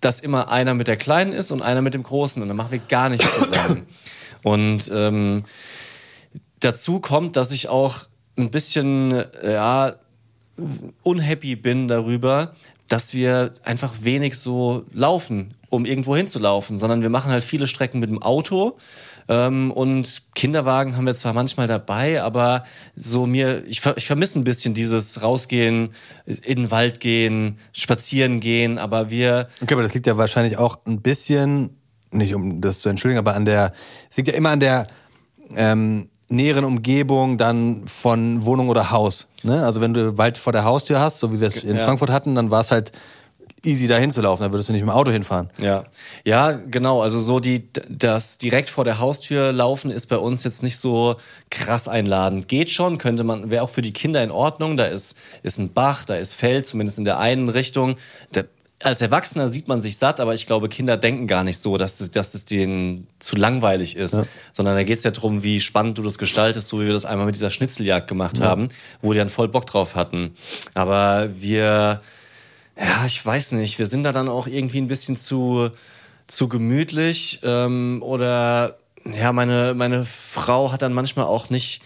dass immer einer mit der Kleinen ist und einer mit dem Großen. Und dann machen wir gar nichts zusammen. und ähm, dazu kommt, dass ich auch ein bisschen, äh, ja, unhappy bin darüber, dass wir einfach wenig so laufen, um irgendwo hinzulaufen, sondern wir machen halt viele Strecken mit dem Auto. Ähm, und Kinderwagen haben wir zwar manchmal dabei, aber so mir, ich, ich vermisse ein bisschen dieses Rausgehen, in den Wald gehen, spazieren gehen, aber wir, Okay, aber das liegt ja wahrscheinlich auch ein bisschen, nicht um das zu entschuldigen, aber an der, es liegt ja immer an der ähm, näheren Umgebung dann von Wohnung oder Haus. Ne? Also wenn du Wald vor der Haustür hast, so wie wir es in Ja. Frankfurt hatten, dann war es halt easy da hinzulaufen, da würdest du nicht mit dem Auto hinfahren. Ja, ja, genau. Also so die, das direkt vor der Haustür laufen ist bei uns jetzt nicht so krass einladend. Geht schon, könnte man, wäre auch für die Kinder in Ordnung. Da ist, ist ein Bach, da ist Feld, zumindest in der einen Richtung. Da, als Erwachsener sieht man sich satt, aber ich glaube, Kinder denken gar nicht so, dass es, dass es denen zu langweilig ist. Sondern da geht's ja drum, wie spannend du das gestaltest, so wie wir das einmal mit dieser Schnitzeljagd gemacht haben, wo die dann voll Bock drauf hatten. Aber wir, ja, ich weiß nicht. Wir sind da dann auch irgendwie ein bisschen zu, zu gemütlich. Ähm, oder ja, meine, meine Frau hat dann manchmal auch nicht.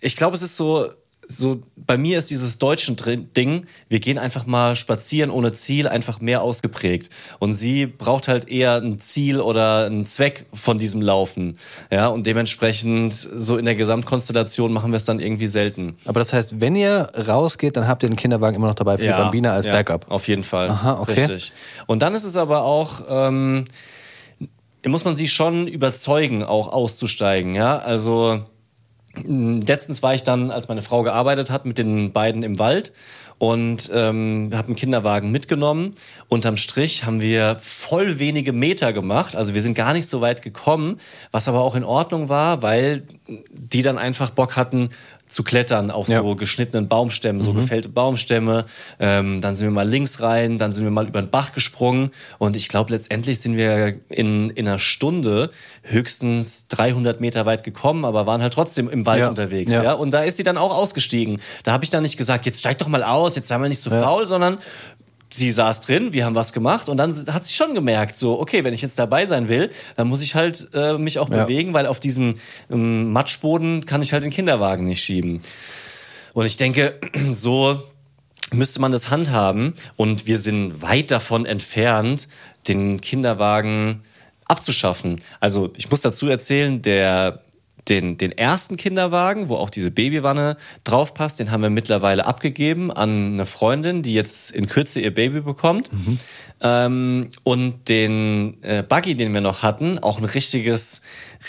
Ich glaube, es ist so. So, bei mir ist dieses deutsche Ding, wir gehen einfach mal spazieren ohne Ziel, einfach mehr ausgeprägt. Und sie braucht halt eher ein Ziel oder einen Zweck von diesem Laufen. Ja, und dementsprechend, so in der Gesamtkonstellation machen wir es dann irgendwie selten. Aber das heißt, wenn ihr rausgeht, dann habt ihr den Kinderwagen immer noch dabei für die Bambina als ja, Backup. Auf jeden Fall. Aha, okay. Richtig. Und dann ist es aber auch, ähm, muss man sie schon überzeugen, auch auszusteigen. Ja, also letztens war ich dann, als meine Frau gearbeitet hat, mit den beiden im Wald und ähm, habe einen Kinderwagen mitgenommen. Unterm Strich haben wir voll wenige Meter gemacht. Also wir sind gar nicht so weit gekommen, was aber auch in Ordnung war, weil die dann einfach Bock hatten zu klettern auf Ja. so geschnittenen Baumstämmen, so gefällte Baumstämme. Ähm, dann sind wir mal links rein, dann sind wir mal über den Bach gesprungen. Und ich glaube, letztendlich sind wir in, in einer Stunde höchstens 300 Meter weit gekommen, aber waren halt trotzdem im Wald Ja. unterwegs. Ja. Ja. Und da ist sie dann auch ausgestiegen. Da habe ich dann nicht gesagt, jetzt steig doch mal aus, jetzt sei mal nicht so faul, sondern sie saß drin, wir haben was gemacht und dann hat sie schon gemerkt, so, okay, wenn ich jetzt dabei sein will, dann muss ich halt äh, mich auch Ja. bewegen, weil auf diesem ähm, Matschboden kann ich halt den Kinderwagen nicht schieben. Und ich denke, so müsste man das handhaben und wir sind weit davon entfernt, den Kinderwagen abzuschaffen. Also ich muss dazu erzählen, der den, den ersten Kinderwagen, wo auch diese Babywanne draufpasst, den haben wir mittlerweile abgegeben an eine Freundin, die jetzt in Kürze ihr Baby bekommt. Ähm, und den äh, Buggy, den wir noch hatten, auch ein richtiges,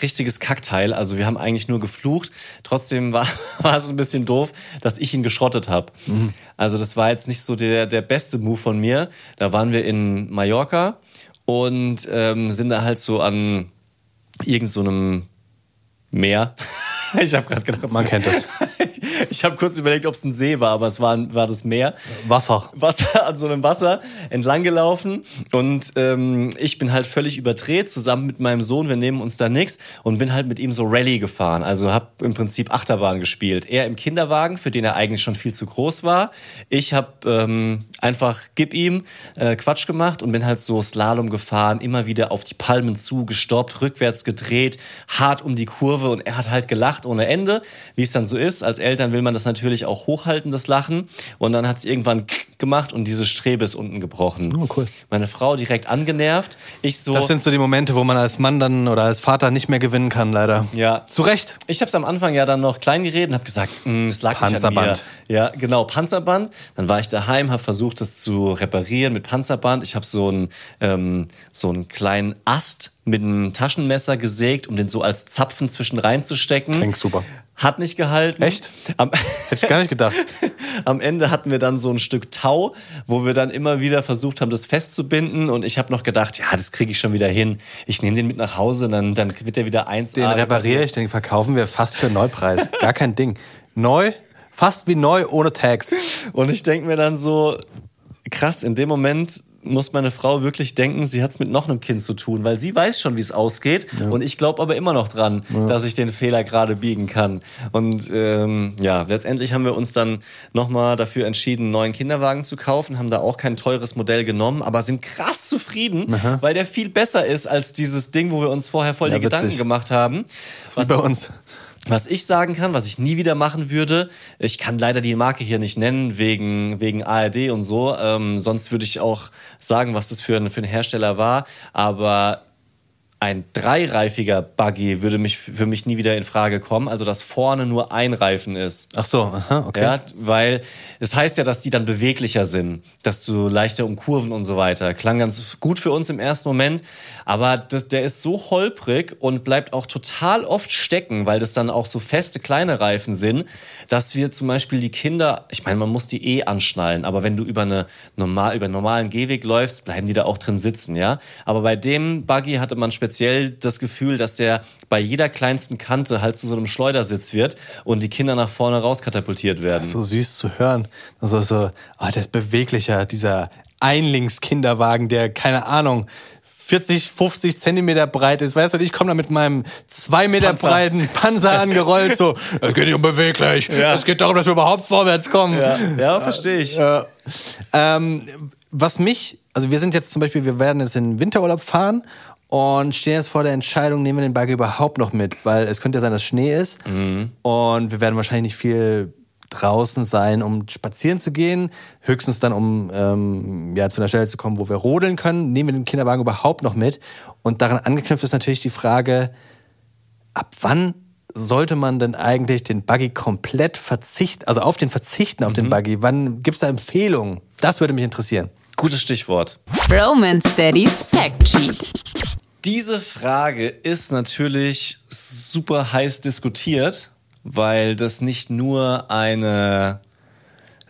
richtiges Kackteil. Also wir haben eigentlich nur geflucht. Trotzdem war, war es ein bisschen doof, dass ich ihn geschrottet habe. Also das war jetzt nicht so der, der beste Move von mir. Da waren wir in Mallorca und ähm, sind da halt so an irgend so Meer. Ich habe gerade gedacht, Man so- kennt das. Ich habe kurz überlegt, ob es ein See war, aber es war, war das Meer. Wasser. Wasser an so einem Wasser entlang gelaufen und ähm, ich bin halt völlig überdreht zusammen mit meinem Sohn. Wir nehmen uns da nichts und bin halt mit ihm so Rallye gefahren. Also habe im Prinzip Achterbahn gespielt. Er im Kinderwagen, für den er eigentlich schon viel zu groß war. Ich habe ähm, einfach gib ihm äh, Quatsch gemacht und bin halt so Slalom gefahren, immer wieder auf die Palmen zu, gestoppt, rückwärts gedreht, hart um die Kurve und er hat halt gelacht ohne Ende, wie es dann so ist. Als Eltern will man das natürlich auch hochhalten, das Lachen. Und dann hat es irgendwann gemacht und diese Strebe ist unten gebrochen. Oh, cool. Meine Frau direkt angenervt. Ich so. Das sind so die Momente, wo man als Mann dann oder als Vater nicht mehr gewinnen kann, leider. Ja. Zu Recht. Ich habe es am Anfang ja dann noch klein geredet und habe gesagt, "Mm, es lag nicht an mir. Panzerband. Ja, genau, Panzerband. Dann war ich daheim, habe versucht, das zu reparieren mit Panzerband. Ich habe so einen ähm, so einen kleinen Ast mit einem Taschenmesser gesägt, um den so als Zapfen zwischen reinzustecken. Klingt super. Hat nicht gehalten. Echt? Am, Hätte ich gar nicht gedacht. am Ende hatten wir dann so ein Stück Tau, wo wir dann immer wieder versucht haben, das festzubinden. Und ich habe noch gedacht, ja, das kriege ich schon wieder hin. Ich nehme den mit nach Hause, dann, dann wird der wieder eins. Den repariere ich, den verkaufen wir fast für Neupreis. Gar kein Ding. Neu, fast wie neu, ohne Tags. Und ich denke mir dann so, krass, in dem Moment muss meine Frau wirklich denken, sie hat es mit noch einem Kind zu tun, weil sie weiß schon, wie es ausgeht. Und ich glaube aber immer noch dran, dass ich den Fehler gerade biegen kann. Und ähm, ja, letztendlich haben wir uns dann nochmal dafür entschieden, einen neuen Kinderwagen zu kaufen, haben da auch kein teures Modell genommen, aber sind krass zufrieden, weil der viel besser ist als dieses Ding, wo wir uns vorher voll Ja, die Gedanken witzig. gemacht haben. Wie bei uns. Was ich sagen kann, was ich nie wieder machen würde, ich kann leider die Marke hier nicht nennen, wegen, wegen ARD und so. Ähm, sonst würde ich auch sagen, was das für ein, für ein Hersteller war. Aber ein dreireifiger Buggy würde mich für mich nie wieder in Frage kommen. Also, dass vorne nur ein Reifen ist. Ach so, aha, okay. Ja, weil es heißt ja, dass die dann beweglicher sind, dass du leichter um Kurven und so weiter. Klang ganz gut für uns im ersten Moment, aber das, der ist so holprig und bleibt auch total oft stecken, weil das dann auch so feste kleine Reifen sind, dass wir zum Beispiel die Kinder, ich meine, man muss die eh anschnallen, aber wenn du über eine normal über einen normalen Gehweg läufst, bleiben die da auch drin sitzen, ja. Aber bei dem Buggy hatte man speziell das Gefühl, dass der bei jeder kleinsten Kante halt zu so einem Schleudersitz wird und die Kinder nach vorne rauskatapultiert werden. So süß zu hören. Also so, ah, der ist beweglicher, dieser Einlingskinderwagen, der, keine Ahnung, 40, 50 Zentimeter breit ist. Weißt du, ich komme da mit meinem zwei Meter Panzer. breiten Panzer angerollt, so, es geht nicht um beweglich, es geht darum, dass wir überhaupt vorwärts kommen. Ja, ja verstehe ich. Ja. Ähm, was mich, also wir sind jetzt zum Beispiel, wir werden jetzt in den Winterurlaub fahren und stehen jetzt vor der Entscheidung, nehmen wir den Buggy überhaupt noch mit, weil es könnte ja sein, dass Schnee ist und wir werden wahrscheinlich nicht viel draußen sein, um spazieren zu gehen, höchstens dann, um ähm, ja, zu einer Stelle zu kommen, wo wir rodeln können. Nehmen wir den Kinderwagen überhaupt noch mit? Und daran angeknüpft ist natürlich die Frage, ab wann sollte man denn eigentlich den Buggy komplett verzichten, also auf den verzichten auf den Buggy? Wann gibt es da Empfehlungen? Das würde mich interessieren. Gutes Stichwort. Romance Daddy's Fact Sheet. Diese Frage ist natürlich super heiß diskutiert, weil das nicht nur eine,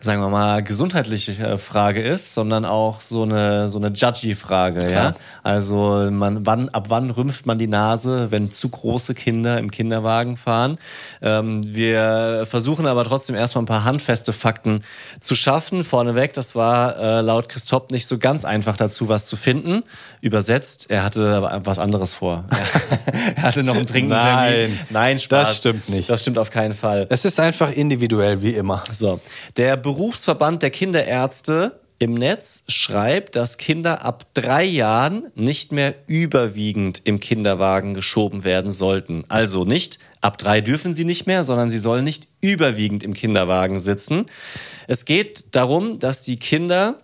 sagen wir mal, gesundheitliche äh, Frage ist, sondern auch so eine, so eine Judgy-Frage, ja. Also, man, wann, ab wann rümpft man die Nase, wenn zu große Kinder im Kinderwagen fahren? Ähm, wir versuchen aber trotzdem erstmal ein paar handfeste Fakten zu schaffen. Vorneweg, das war äh, laut Christoph nicht so ganz einfach dazu, was zu finden. Übersetzt, er hatte aber was anderes vor. er hatte noch einen dringenden Nein, Termin. Nein, Spaß. das stimmt nicht. Das stimmt auf keinen Fall. Es ist einfach individuell, wie immer. So, der Berufsverband der Kinderärzte im Netz schreibt, dass Kinder ab drei Jahren nicht mehr überwiegend im Kinderwagen geschoben werden sollten. Also nicht ab drei dürfen sie nicht mehr, sondern sie sollen nicht überwiegend im Kinderwagen sitzen. Es geht darum, dass die Kinder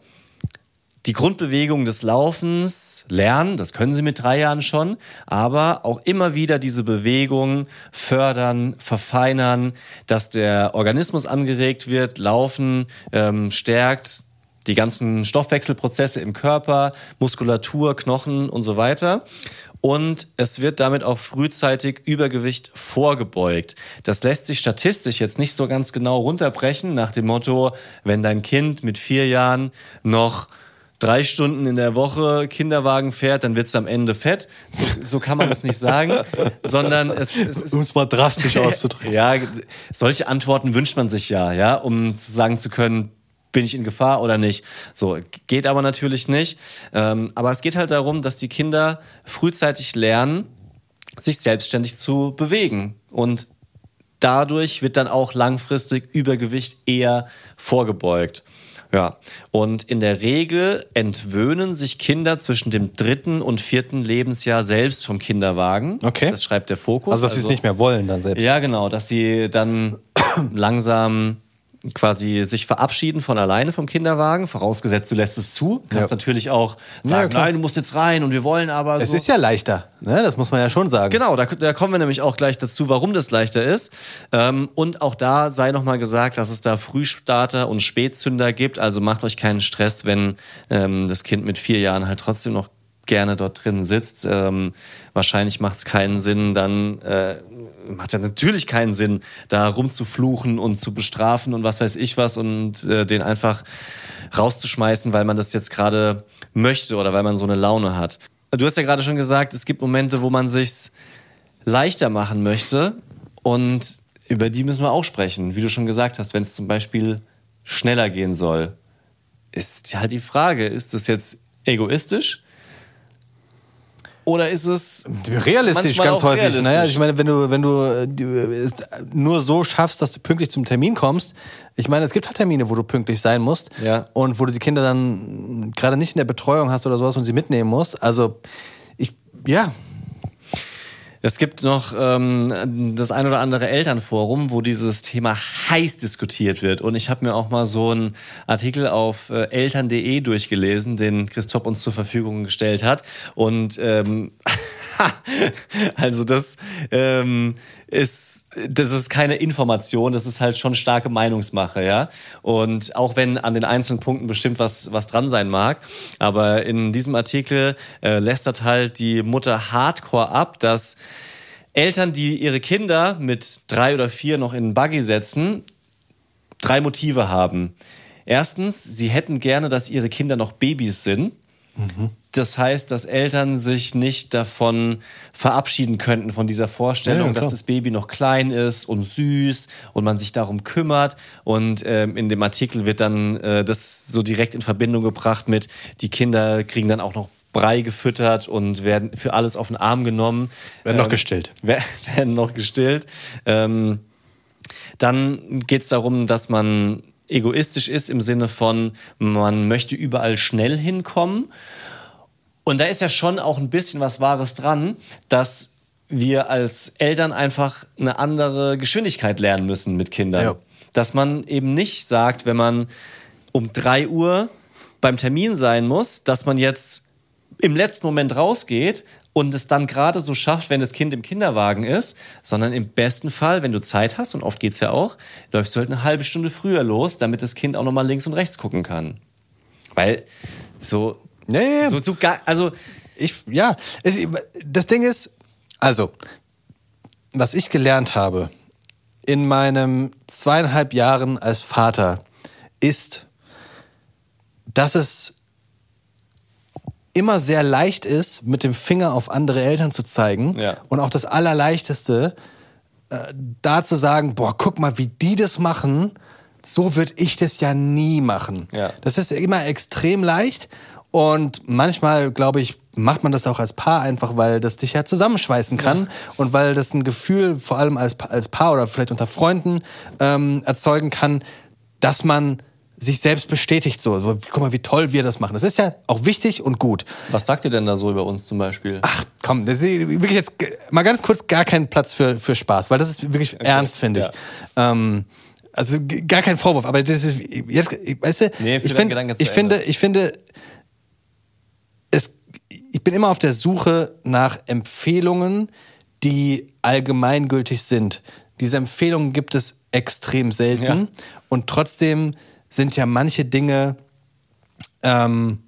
die Grundbewegung des Laufens lernen, das können sie mit drei Jahren schon, aber auch immer wieder diese Bewegung fördern, verfeinern, dass der Organismus angeregt wird, Laufen ähm, stärkt die ganzen Stoffwechselprozesse im Körper, Muskulatur, Knochen und so weiter. Und es wird damit auch frühzeitig Übergewicht vorgebeugt. Das lässt sich statistisch jetzt nicht so ganz genau runterbrechen nach dem Motto, wenn dein Kind mit vier Jahren noch drei Stunden in der Woche Kinderwagen fährt, dann wird's am Ende fett. So, so kann man das nicht sagen, sondern es, es ist Um es mal drastisch auszudrücken. ja, solche Antworten wünscht man sich ja, ja, um sagen zu können, bin ich in Gefahr oder nicht. So, geht aber natürlich nicht. Ähm, aber es geht halt darum, dass die Kinder frühzeitig lernen, sich selbstständig zu bewegen. Und dadurch wird dann auch langfristig Übergewicht eher vorgebeugt. Ja, und in der Regel entwöhnen sich Kinder zwischen dem dritten und vierten Lebensjahr selbst vom Kinderwagen. Okay. Das schreibt der Fokus. Also, dass sie es nicht mehr wollen dann selbst. Ja, genau, dass sie dann langsam quasi sich verabschieden von alleine vom Kinderwagen, vorausgesetzt du lässt es zu. Kannst Ja. natürlich auch Ja, sagen, klar. nein, du musst jetzt rein und wir wollen aber Es so. ist ja leichter, ne? das muss man ja schon sagen. Genau, da, da kommen wir nämlich auch gleich dazu, warum das leichter ist. Ähm, und auch da sei nochmal gesagt, dass es da Frühstarter und Spätzünder gibt. Also macht euch keinen Stress, wenn ähm, das Kind mit vier Jahren halt trotzdem noch gerne dort drin sitzt. Ähm, wahrscheinlich macht es keinen Sinn, dann äh, macht ja natürlich keinen Sinn, da rumzufluchen und zu bestrafen und was weiß ich was und äh, den einfach rauszuschmeißen, weil man das jetzt gerade möchte oder weil man so eine Laune hat. Du hast ja gerade schon gesagt, es gibt Momente, wo man sich's leichter machen möchte und über die müssen wir auch sprechen. Wie du schon gesagt hast, wenn es zum Beispiel schneller gehen soll, ist halt die Frage, ist das jetzt egoistisch? Oder ist es Realistisch ganz häufig. realistisch? Naja, ich meine, wenn du, wenn du äh, nur so schaffst, dass du pünktlich zum Termin kommst, ich meine, es gibt halt Termine, wo du pünktlich sein musst Ja. und wo du die Kinder dann gerade nicht in der Betreuung hast oder sowas und sie mitnehmen musst. Also, ich, ja, Es gibt noch ähm, das ein oder andere Elternforum, wo dieses Thema heiß diskutiert wird. Und ich habe mir auch mal so einen Artikel auf äh, eltern.de durchgelesen, den Christoph uns zur Verfügung gestellt hat. Und ähm, also das ähm, ist das ist keine Information, das ist halt schon starke Meinungsmache, ja. Und auch wenn an den einzelnen Punkten bestimmt was was dran sein mag, aber in diesem Artikel äh, lästert halt die Mutter Hardcore ab, dass Eltern, die ihre Kinder mit drei oder vier noch in einen Buggy setzen, drei Motive haben. Erstens, sie hätten gerne, dass ihre Kinder noch Babys sind. Das heißt, dass Eltern sich nicht davon verabschieden könnten, von dieser Vorstellung, Ja, dass das Baby noch klein ist und süß und man sich darum kümmert. Und ähm, in dem Artikel wird dann äh, das so direkt in Verbindung gebracht mit, die Kinder kriegen dann auch noch Brei gefüttert und werden für alles auf den Arm genommen. Werden noch gestillt. wer- Werden noch gestillt. Ähm, dann geht es darum, dass man egoistisch ist im Sinne von, man möchte überall schnell hinkommen. Und da ist ja schon auch ein bisschen was Wahres dran, dass wir als Eltern einfach eine andere Geschwindigkeit lernen müssen mit Kindern. Ja. Dass man eben nicht sagt, wenn man um drei Uhr beim Termin sein muss, dass man jetzt im letzten Moment rausgeht und es dann gerade so schafft, wenn das Kind im Kinderwagen ist, sondern im besten Fall, wenn du Zeit hast, und oft geht's ja auch, läufst du halt eine halbe Stunde früher los, damit das Kind auch nochmal links und rechts gucken kann. Weil so, Ja, ja, ja. so, so gar, also Ich, ja, das Ding ist, also, was ich gelernt habe in meinem zweieinhalb Jahren als Vater, ist, dass es immer sehr leicht ist, mit dem Finger auf andere Eltern zu zeigen. Ja. Und auch das Allerleichteste, äh, da zu sagen, boah, guck mal, wie die das machen, so würde ich das ja nie machen. Ja. Das ist immer extrem leicht und manchmal, glaube ich, macht man das auch als Paar einfach, weil das dich ja zusammenschweißen kann und weil das ein Gefühl, vor allem als, als Paar oder vielleicht unter Freunden, ähm, erzeugen kann, dass man sich selbst bestätigt so. so. Guck mal, wie toll wir das machen. Das ist ja auch wichtig und gut. was sagt ihr denn da so über uns zum Beispiel? Ach komm, das ist wirklich jetzt mal ganz kurz gar keinen Platz für, für Spaß, weil das ist wirklich ernst, finde ich. ja. Ähm, also gar kein Vorwurf, aber das ist jetzt, weißt du, Nee, ich, find, ich finde, ich finde, ich bin immer auf der Suche nach Empfehlungen, die allgemeingültig sind. Diese Empfehlungen gibt es extrem selten Ja. und trotzdem sind ja manche Dinge ähm,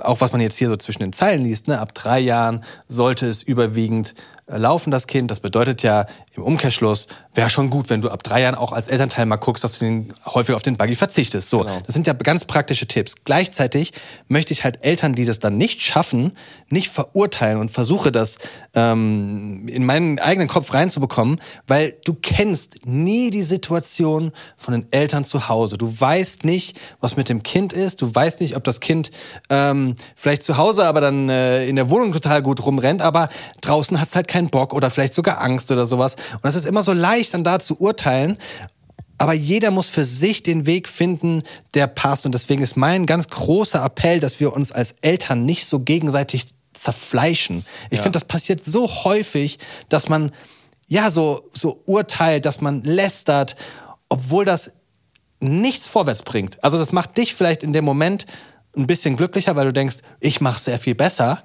auch was man jetzt hier so zwischen den Zeilen liest, ne, ab drei Jahren sollte es überwiegend laufen das Kind. Das bedeutet ja im Umkehrschluss, wäre schon gut, wenn du ab drei Jahren auch als Elternteil mal guckst, dass du den, häufig auf den Buggy verzichtest. So, das sind ja ganz praktische Tipps. Gleichzeitig möchte ich halt Eltern, die das dann nicht schaffen, nicht verurteilen und versuche das ähm, in meinen eigenen Kopf reinzubekommen, weil du kennst nie die Situation von den Eltern zu Hause. Du weißt nicht, was mit dem Kind ist. Du weißt nicht, ob das Kind ähm, vielleicht zu Hause, aber dann äh, in der Wohnung total gut rumrennt, aber draußen hat's halt keinen Bock oder vielleicht sogar Angst oder sowas. Und das ist immer so leicht, dann da zu urteilen. Aber jeder muss für sich den Weg finden, der passt. Und deswegen ist mein ganz großer Appell, dass wir uns als Eltern nicht so gegenseitig zerfleischen. Ich finde, das passiert so häufig, dass man ja so, so urteilt, dass man lästert, obwohl das nichts vorwärts bringt. Also das macht dich vielleicht in dem Moment ein bisschen glücklicher, weil du denkst, ich mache sehr viel besser.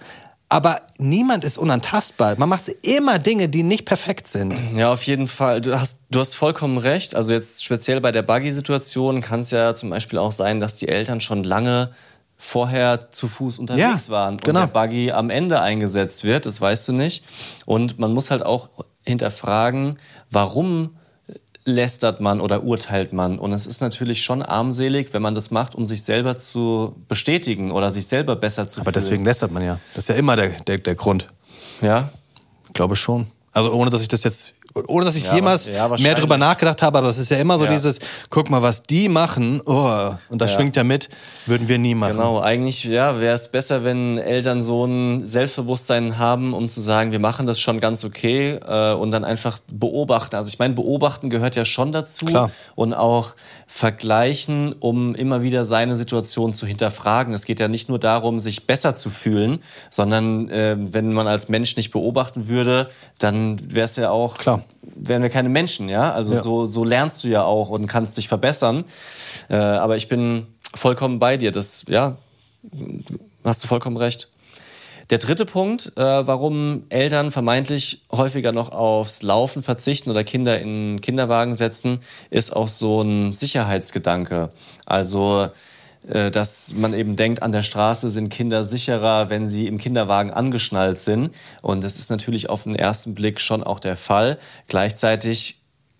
Aber niemand ist unantastbar. Man macht immer Dinge, die nicht perfekt sind. Ja, auf jeden Fall. Du hast, du hast vollkommen recht. Also jetzt speziell bei der Buggy-Situation kann es ja zum Beispiel auch sein, dass die Eltern schon lange vorher zu Fuß unterwegs Ja, waren und genau. der Buggy am Ende eingesetzt wird. Das weißt du nicht. Und man muss halt auch hinterfragen, warum lästert man oder urteilt man. Und es ist natürlich schon armselig, wenn man das macht, um sich selber zu bestätigen oder sich selber besser zu Aber fühlen. deswegen lästert man ja. Das ist ja immer der, der, der Grund. Ja, Ich glaube schon. Also ohne, dass ich das jetzt, ohne dass ich Ja, jemals wa- ja, mehr drüber nachgedacht habe, aber es ist ja immer so Ja. dieses, guck mal, was die machen, oh, und das schwingt ja mit, würden wir nie machen. Genau, eigentlich ja, wäre es besser, wenn Eltern so ein Selbstbewusstsein haben, um zu sagen, wir machen das schon ganz okay äh, und dann einfach beobachten. Also ich meine, beobachten gehört ja schon dazu Klar. und auch vergleichen, um immer wieder seine Situation zu hinterfragen. Es geht ja nicht nur darum, sich besser zu fühlen, sondern äh, wenn man als Mensch nicht beobachten würde, dann wäre es ja auch Klar. Wären wir keine Menschen, ja. Also Ja. so so lernst du ja auch und kannst dich verbessern. Äh, aber ich bin vollkommen bei dir. Das ja, hast du vollkommen recht. Der dritte Punkt, äh, warum Eltern vermeintlich häufiger noch aufs Laufen verzichten oder Kinder in Kinderwagen setzen, ist auch so ein Sicherheitsgedanke. Also, dass man eben denkt, an der Straße sind Kinder sicherer, wenn sie im Kinderwagen angeschnallt sind. Und das ist natürlich auf den ersten Blick schon auch der Fall. Gleichzeitig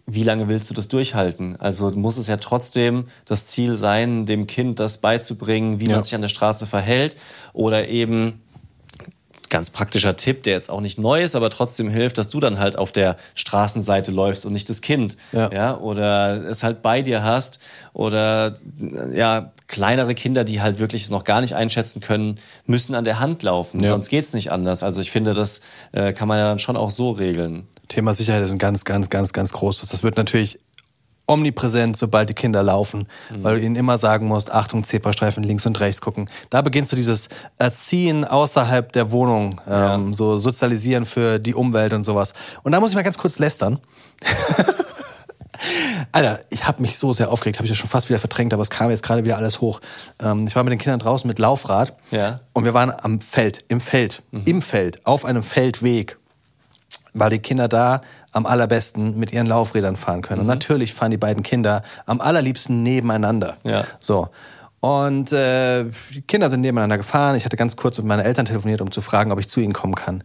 wie lange willst du das durchhalten? Also muss es ja trotzdem das Ziel sein, dem Kind das beizubringen, wie Ja. man sich an der Straße verhält oder eben ganz praktischer Tipp, der jetzt auch nicht neu ist, aber trotzdem hilft, dass du dann halt auf der Straßenseite läufst und nicht das Kind. Ja. oder es halt bei dir hast. Oder ja, kleinere Kinder, die halt wirklich es noch gar nicht einschätzen können, müssen an der Hand laufen. Ja. Sonst geht's nicht anders. Also ich finde, das äh, kann man ja dann schon auch so regeln. Thema Sicherheit ist ein ganz, ganz, ganz, ganz großes. Das wird natürlich omnipräsent, sobald die Kinder laufen, weil du ihnen immer sagen musst, Achtung, Zebrastreifen links und rechts gucken. Da beginnst du dieses Erziehen außerhalb der Wohnung, ähm, so Sozialisieren für die Umwelt und sowas. Und da muss ich mal ganz kurz lästern. Alter, ich habe mich so sehr aufgeregt, habe ich ja schon fast wieder verdrängt, aber es kam jetzt gerade wieder alles hoch. Ähm, ich war mit den Kindern draußen mit Laufrad Ja. und wir waren am Feld, im Feld, im Feld, auf einem Feldweg weil die Kinder da am allerbesten mit ihren Laufrädern fahren können. Und natürlich fahren die beiden Kinder am allerliebsten nebeneinander. Ja. So. Und äh, die Kinder sind nebeneinander gefahren. Ich hatte ganz kurz mit meinen Eltern telefoniert, um zu fragen, ob ich zu ihnen kommen kann.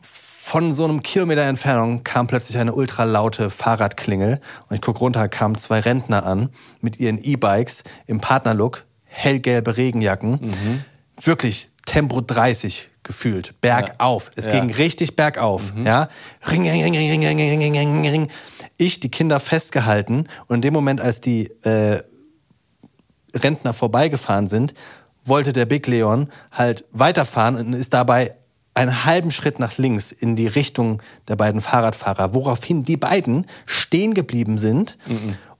Von so einem Kilometer Entfernung kam plötzlich eine ultralaute Fahrradklingel. Und ich guck runter, kamen zwei Rentner an mit ihren E-Bikes im Partnerlook, hellgelbe Regenjacken. Wirklich Tempo 30 gefühlt, bergauf. Es ging richtig bergauf. Ja? Ring, ring, ring, ring, ring, ring, ring, ring, ring. Ich die Kinder festgehalten und in dem Moment, als die äh, Rentner vorbeigefahren sind, wollte der Big Leon halt weiterfahren und ist dabei einen halben Schritt nach links in die Richtung der beiden Fahrradfahrer, woraufhin die beiden stehen geblieben sind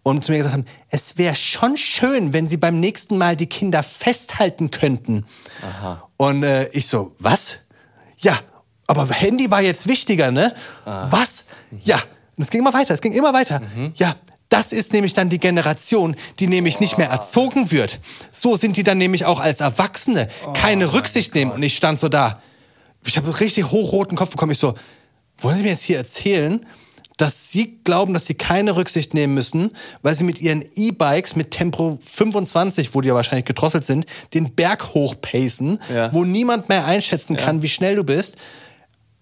und zu mir gesagt haben, es wäre schon schön, wenn sie beim nächsten Mal die Kinder festhalten könnten. Und äh, ich so, was? Ja, aber Handy war jetzt wichtiger, ne? Was? Ja. Und es ging immer weiter, es ging immer weiter. Ja, das ist nämlich dann die Generation, die nämlich nicht mehr erzogen wird. So sind die dann nämlich auch als Erwachsene keine Rücksicht nehmen. Und ich stand so da. Ich habe so richtig hochroten Kopf bekommen. Ich so, wollen Sie mir jetzt hier erzählen, dass Sie glauben, dass Sie keine Rücksicht nehmen müssen, weil Sie mit Ihren E-Bikes mit Tempo 25, wo die ja wahrscheinlich gedrosselt sind, den Berg hochpacen, Ja. wo niemand mehr einschätzen kann, wie schnell du bist.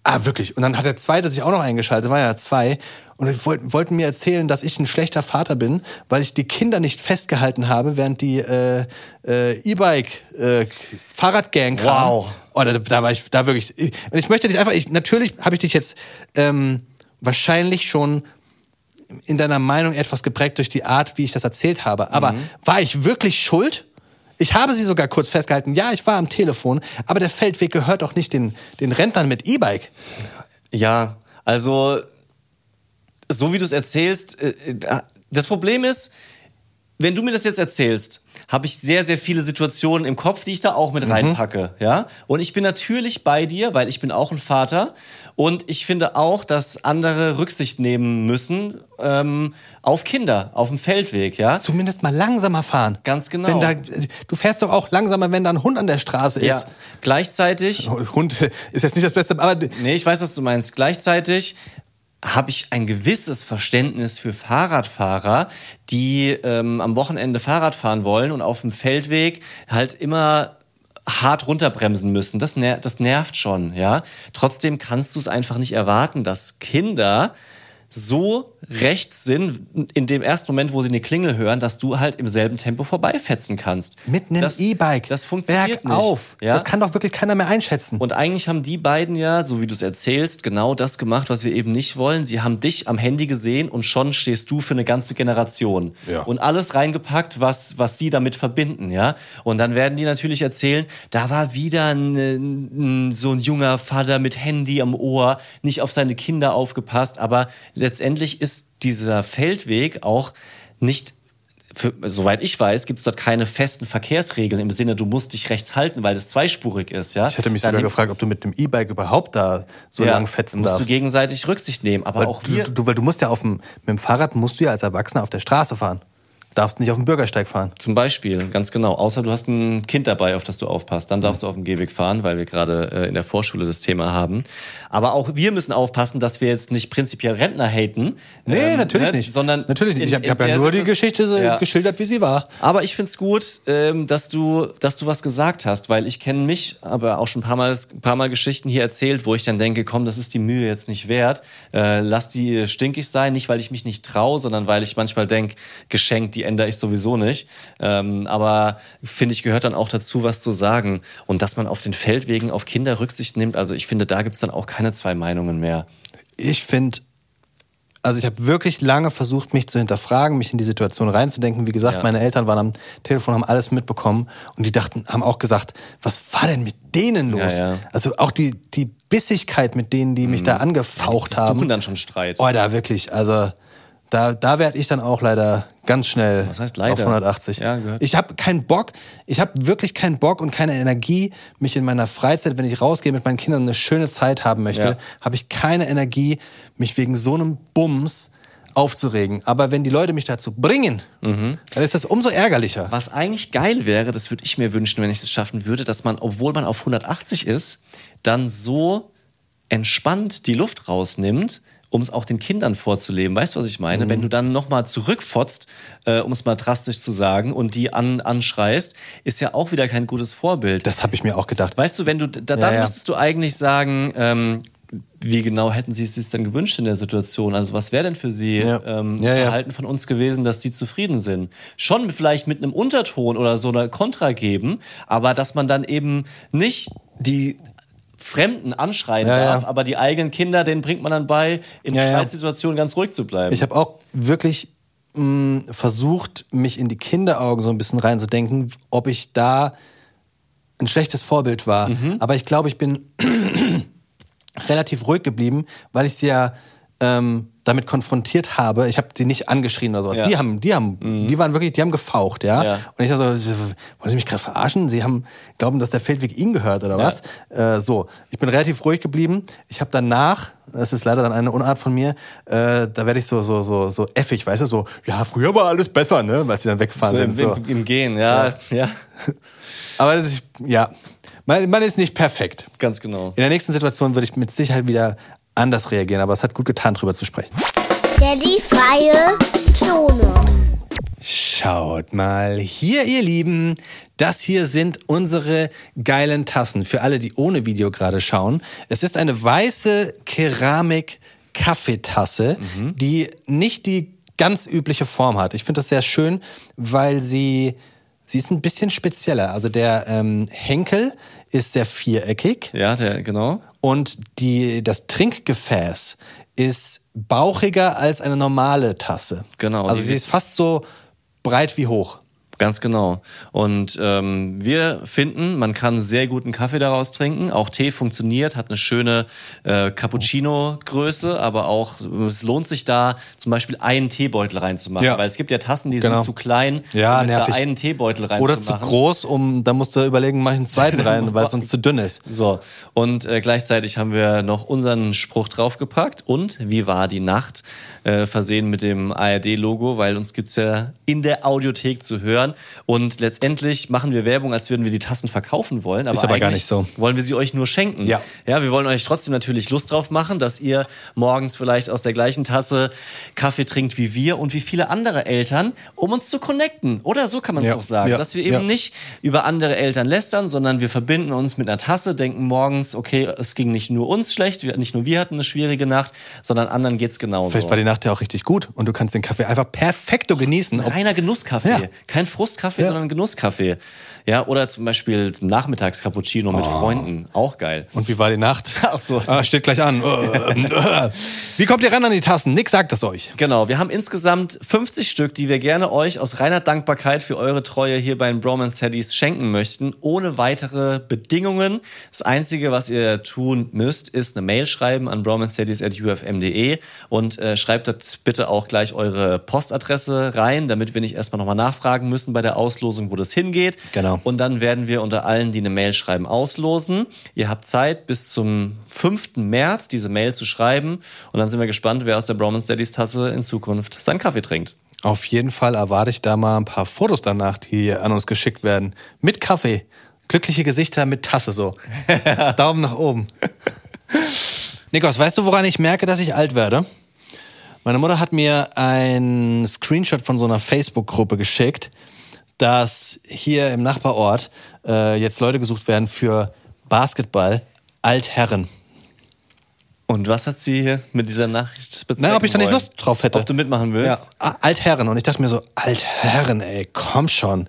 Ah, wirklich. Und dann hat der zweite sich auch noch eingeschaltet, war ja zwei. Und die wollten, wollten mir erzählen, dass ich ein schlechter Vater bin, weil ich die Kinder nicht festgehalten habe, während die äh, äh, E-Bike äh, kam. Wow. Oh, da, da war ich da wirklich. Und ich möchte dich einfach, ich, natürlich habe ich dich jetzt ähm, wahrscheinlich schon in deiner Meinung etwas geprägt durch die Art, wie ich das erzählt habe. Aber war ich wirklich schuld? Ich habe sie sogar kurz festgehalten. Ja, ich war am Telefon, aber der Feldweg gehört doch nicht den, den Rentnern mit E-Bike. Ja, also so wie du es erzählst, äh, äh, das Problem ist, wenn du mir das jetzt erzählst, habe ich sehr, sehr viele Situationen im Kopf, die ich da auch mit reinpacke, ja. Und ich bin natürlich bei dir, weil ich bin auch ein Vater und ich finde auch, dass andere Rücksicht nehmen müssen ähm, auf Kinder, auf dem Feldweg, ja. Zumindest mal langsamer fahren. Ganz genau. Wenn da, du fährst doch auch langsamer, wenn da ein Hund an der Straße Ja, ist. gleichzeitig Hund ist jetzt nicht das Beste, aber Nee, ich weiß, was du meinst. Gleichzeitig habe ich ein gewisses Verständnis für Fahrradfahrer, die ähm, am Wochenende Fahrrad fahren wollen und auf dem Feldweg halt immer hart runterbremsen müssen. Das, ner das nervt schon, ja. Trotzdem kannst du es einfach nicht erwarten, dass Kinder so rechts sind in dem ersten Moment, wo sie eine Klingel hören, dass du halt im selben Tempo vorbeifetzen kannst. mit einem Das- E-Bike. Das funktioniert Bergauf. nicht. Ja? Das kann doch wirklich keiner mehr einschätzen. Und eigentlich haben die beiden ja, so wie du es erzählst, genau das gemacht, was wir eben nicht wollen. Sie haben dich am Handy gesehen und schon stehst du für eine ganze Generation. Ja. Und alles reingepackt, was, was sie damit verbinden, ja. Und dann werden die natürlich erzählen, da war wieder ein, ein, so ein junger Vater mit Handy am Ohr, nicht auf seine Kinder aufgepasst. Aber letztendlich ist dieser Feldweg auch nicht für, soweit ich weiß, gibt es dort keine festen Verkehrsregeln im Sinne, du musst dich rechts halten, weil das zweispurig ist. Ja? ich hätte mich Dann sogar gefragt, ob du mit dem E-Bike überhaupt da so ja, lang fetzen musst darfst. du gegenseitig Rücksicht nehmen. Aber weil, auch du, wir, du, weil du musst ja auf dem, mit dem Fahrrad musst du ja als Erwachsener auf der Straße fahren. Darfst nicht auf dem Bürgersteig fahren. zum Beispiel, ganz genau, außer du hast ein Kind dabei, auf das du aufpasst, dann darfst du auf dem Gehweg fahren, weil wir gerade äh, in der Vorschule das Thema haben. Aber auch wir müssen aufpassen, dass wir jetzt nicht prinzipiell Rentner haten. Nee, ähm, natürlich ne, nicht. Sondern natürlich nicht. in- Ich habe hab ja nur die Geschichte so Ja. geschildert, wie sie war. Aber ich find's gut, ähm, dass du, dass du was gesagt hast, weil ich kenne mich, aber auch schon ein paar Mal, ein paar Mal Geschichten hier erzählt, wo ich dann denke, komm, das ist die Mühe jetzt nicht wert. Äh, lass die stinkig sein, nicht weil ich mich nicht traue, sondern weil ich manchmal denk, geschenkt, die ändere ich sowieso nicht. Ähm, aber finde ich gehört dann auch dazu, was zu sagen und dass man auf den Feldwegen auf Kinder Rücksicht nimmt. Also ich finde, da gibt's dann auch keine zwei Meinungen mehr. Ich finde, also ich habe wirklich lange versucht, mich zu hinterfragen, mich in die Situation reinzudenken. Wie gesagt, Ja. meine Eltern waren am Telefon, haben alles mitbekommen und die dachten, haben auch gesagt, was war denn mit denen los? Ja, ja. Also auch die, die Bissigkeit, mit denen die mich da angefaucht Die haben. suchen dann schon Streit. Oh, da wirklich, also da, da werde ich dann auch leider ganz schnell Was heißt leider? auf 180. Ja, gehört. ich habe keinen Bock, ich habe wirklich keinen Bock und keine Energie, mich in meiner Freizeit, wenn ich rausgehe mit meinen Kindern eine schöne Zeit haben möchte, Ja. habe ich keine Energie, mich wegen so einem Bums aufzuregen. Aber wenn die Leute mich dazu bringen, Mhm. dann ist das umso ärgerlicher. Was eigentlich geil wäre, das würde ich mir wünschen, wenn ich es schaffen würde, dass man, obwohl man auf 180 ist, dann so entspannt die Luft rausnimmt, um es auch den Kindern vorzuleben. Weißt du, was ich meine? Wenn du dann nochmal zurückfotzt, äh, um es mal drastisch zu sagen, und die an, anschreist, ist ja auch wieder kein gutes Vorbild. Das habe ich mir auch gedacht. Weißt du, wenn du, da, dann ja. müsstest du eigentlich sagen, ähm, wie genau hätten sie es sich denn gewünscht in der Situation? Also was wäre denn für sie Ja. ähm, Ja, ja. Verhalten von uns gewesen, dass sie zufrieden sind? Schon vielleicht mit einem Unterton oder so einer Kontra geben, aber dass man dann eben nicht die Fremden anschreien Ja, ja. darf, aber die eigenen Kinder, denen bringt man dann bei, in Ja, ja. Streitsituationen ganz ruhig zu bleiben. Ich habe auch wirklich mh, versucht, mich in die Kinderaugen so ein bisschen reinzudenken, ob ich da ein schlechtes Vorbild war. Mhm. Aber ich glaube, ich bin relativ ruhig geblieben, weil ich sie ja ähm, damit konfrontiert habe. Ich habe sie nicht angeschrien oder sowas. Ja. Mhm. Die haben, die haben, die waren wirklich, die haben gefaucht, ja. Ja. Und ich dachte so, wollen Sie mich gerade verarschen? Sie haben glauben, dass der Feldweg Ihnen gehört oder was? Äh, so, ich bin relativ ruhig geblieben. Ich habe danach, das ist leider dann eine Unart von mir, äh, da werde ich so so so so effig, weißt du, so ja, früher war alles besser, ne, weil sie dann weggefahren so im, sind. So. im, im Gehen, ja, ja, Aber das ist, ja, man, man ist nicht perfekt. ganz genau. In der nächsten Situation würde ich mit Sicherheit wieder anders reagieren, aber es hat gut getan, drüber zu sprechen. Daddy freie Zone. Schaut mal hier, ihr Lieben. Das hier sind unsere geilen Tassen. Für alle, die ohne Video gerade schauen. Es ist eine weiße Keramik-Kaffeetasse, die nicht die ganz übliche Form hat. Ich finde das sehr schön, weil sie, sie ist ein bisschen spezieller. Also der ähm, Henkel ist sehr viereckig. Ja, der, genau. Und die, das Trinkgefäß ist bauchiger als eine normale Tasse. Genau, Also sie ist fast so breit wie hoch. Ganz genau. Und ähm, wir finden, man kann sehr guten Kaffee daraus trinken. Auch Tee funktioniert, hat eine schöne äh, Cappuccino-Größe, aber auch es lohnt sich da zum Beispiel einen Teebeutel reinzumachen, Ja. weil es gibt ja Tassen, die Genau. sind zu klein, Ja, um da einen Teebeutel reinzumachen. Oder zu groß, um da musst du überlegen, mach ich einen zweiten rein, weil es sonst zu dünn ist. So, und äh, gleichzeitig haben wir noch unseren Spruch draufgepackt und wie war die Nacht, äh, versehen mit dem ARD-Logo, weil uns gibt's ja in der Audiothek zu hören und letztendlich machen wir Werbung, als würden wir die Tassen verkaufen wollen, aber, Ist aber gar nicht so. wollen wir sie euch nur schenken. Ja. ja, wir wollen euch trotzdem natürlich Lust drauf machen, dass ihr morgens vielleicht aus der gleichen Tasse Kaffee trinkt wie wir und wie viele andere Eltern, um uns zu connecten. Oder so kann man es Ja. doch sagen, Ja. dass wir eben Ja. nicht über andere Eltern lästern, sondern wir verbinden uns mit einer Tasse, denken morgens, okay, es ging nicht nur uns schlecht, nicht nur wir hatten eine schwierige Nacht, sondern anderen geht's genauso. Vielleicht war die Nacht ja auch richtig gut und du kannst den Kaffee einfach perfekto genießen. Ob- Reiner Genusskaffee. Ja. Kein Frustkaffee, sondern Genusskaffee. Ja, oder zum Beispiel Nachmittagscappuccino mit Freunden. Auch geil. Und wie war die Nacht? Ach so. Ah, steht gleich an. wie kommt ihr ran an die Tassen? Nick sagt es euch. Genau, wir haben insgesamt 50 Stück, die wir gerne euch aus reiner Dankbarkeit für eure Treue hier bei den Bromance Saddies schenken möchten, ohne weitere Bedingungen. Das Einzige, was ihr tun müsst, ist eine Mail schreiben an bromancesaddies.ufm.de und äh, schreibt dort bitte auch gleich eure Postadresse rein, damit wir nicht erstmal nochmal nachfragen müssen bei der Auslosung, wo das hingeht. Genau. Und dann werden wir unter allen, die eine Mail schreiben, auslosen. Ihr habt Zeit bis zum 5. März diese Mail zu schreiben und dann sind wir gespannt, wer aus der Bromance Daddies Tasse in Zukunft seinen Kaffee trinkt. Auf jeden Fall erwarte ich da mal ein paar Fotos danach, die an uns geschickt werden. Mit Kaffee. Glückliche Gesichter mit Tasse so. Daumen nach oben. Nikos, weißt du, woran ich merke, dass ich alt werde? Meine Mutter hat mir ein Screenshot von so einer Facebook-Gruppe geschickt, dass hier im Nachbarort äh, jetzt Leute gesucht werden für Basketball Altherren. Und was hat sie hier mit dieser Nachricht bezwecken Na, ob ich da nicht? Lust drauf hätte. Ob du mitmachen willst? Ja, Altherren. Und ich dachte mir so, Altherren, ey, komm schon.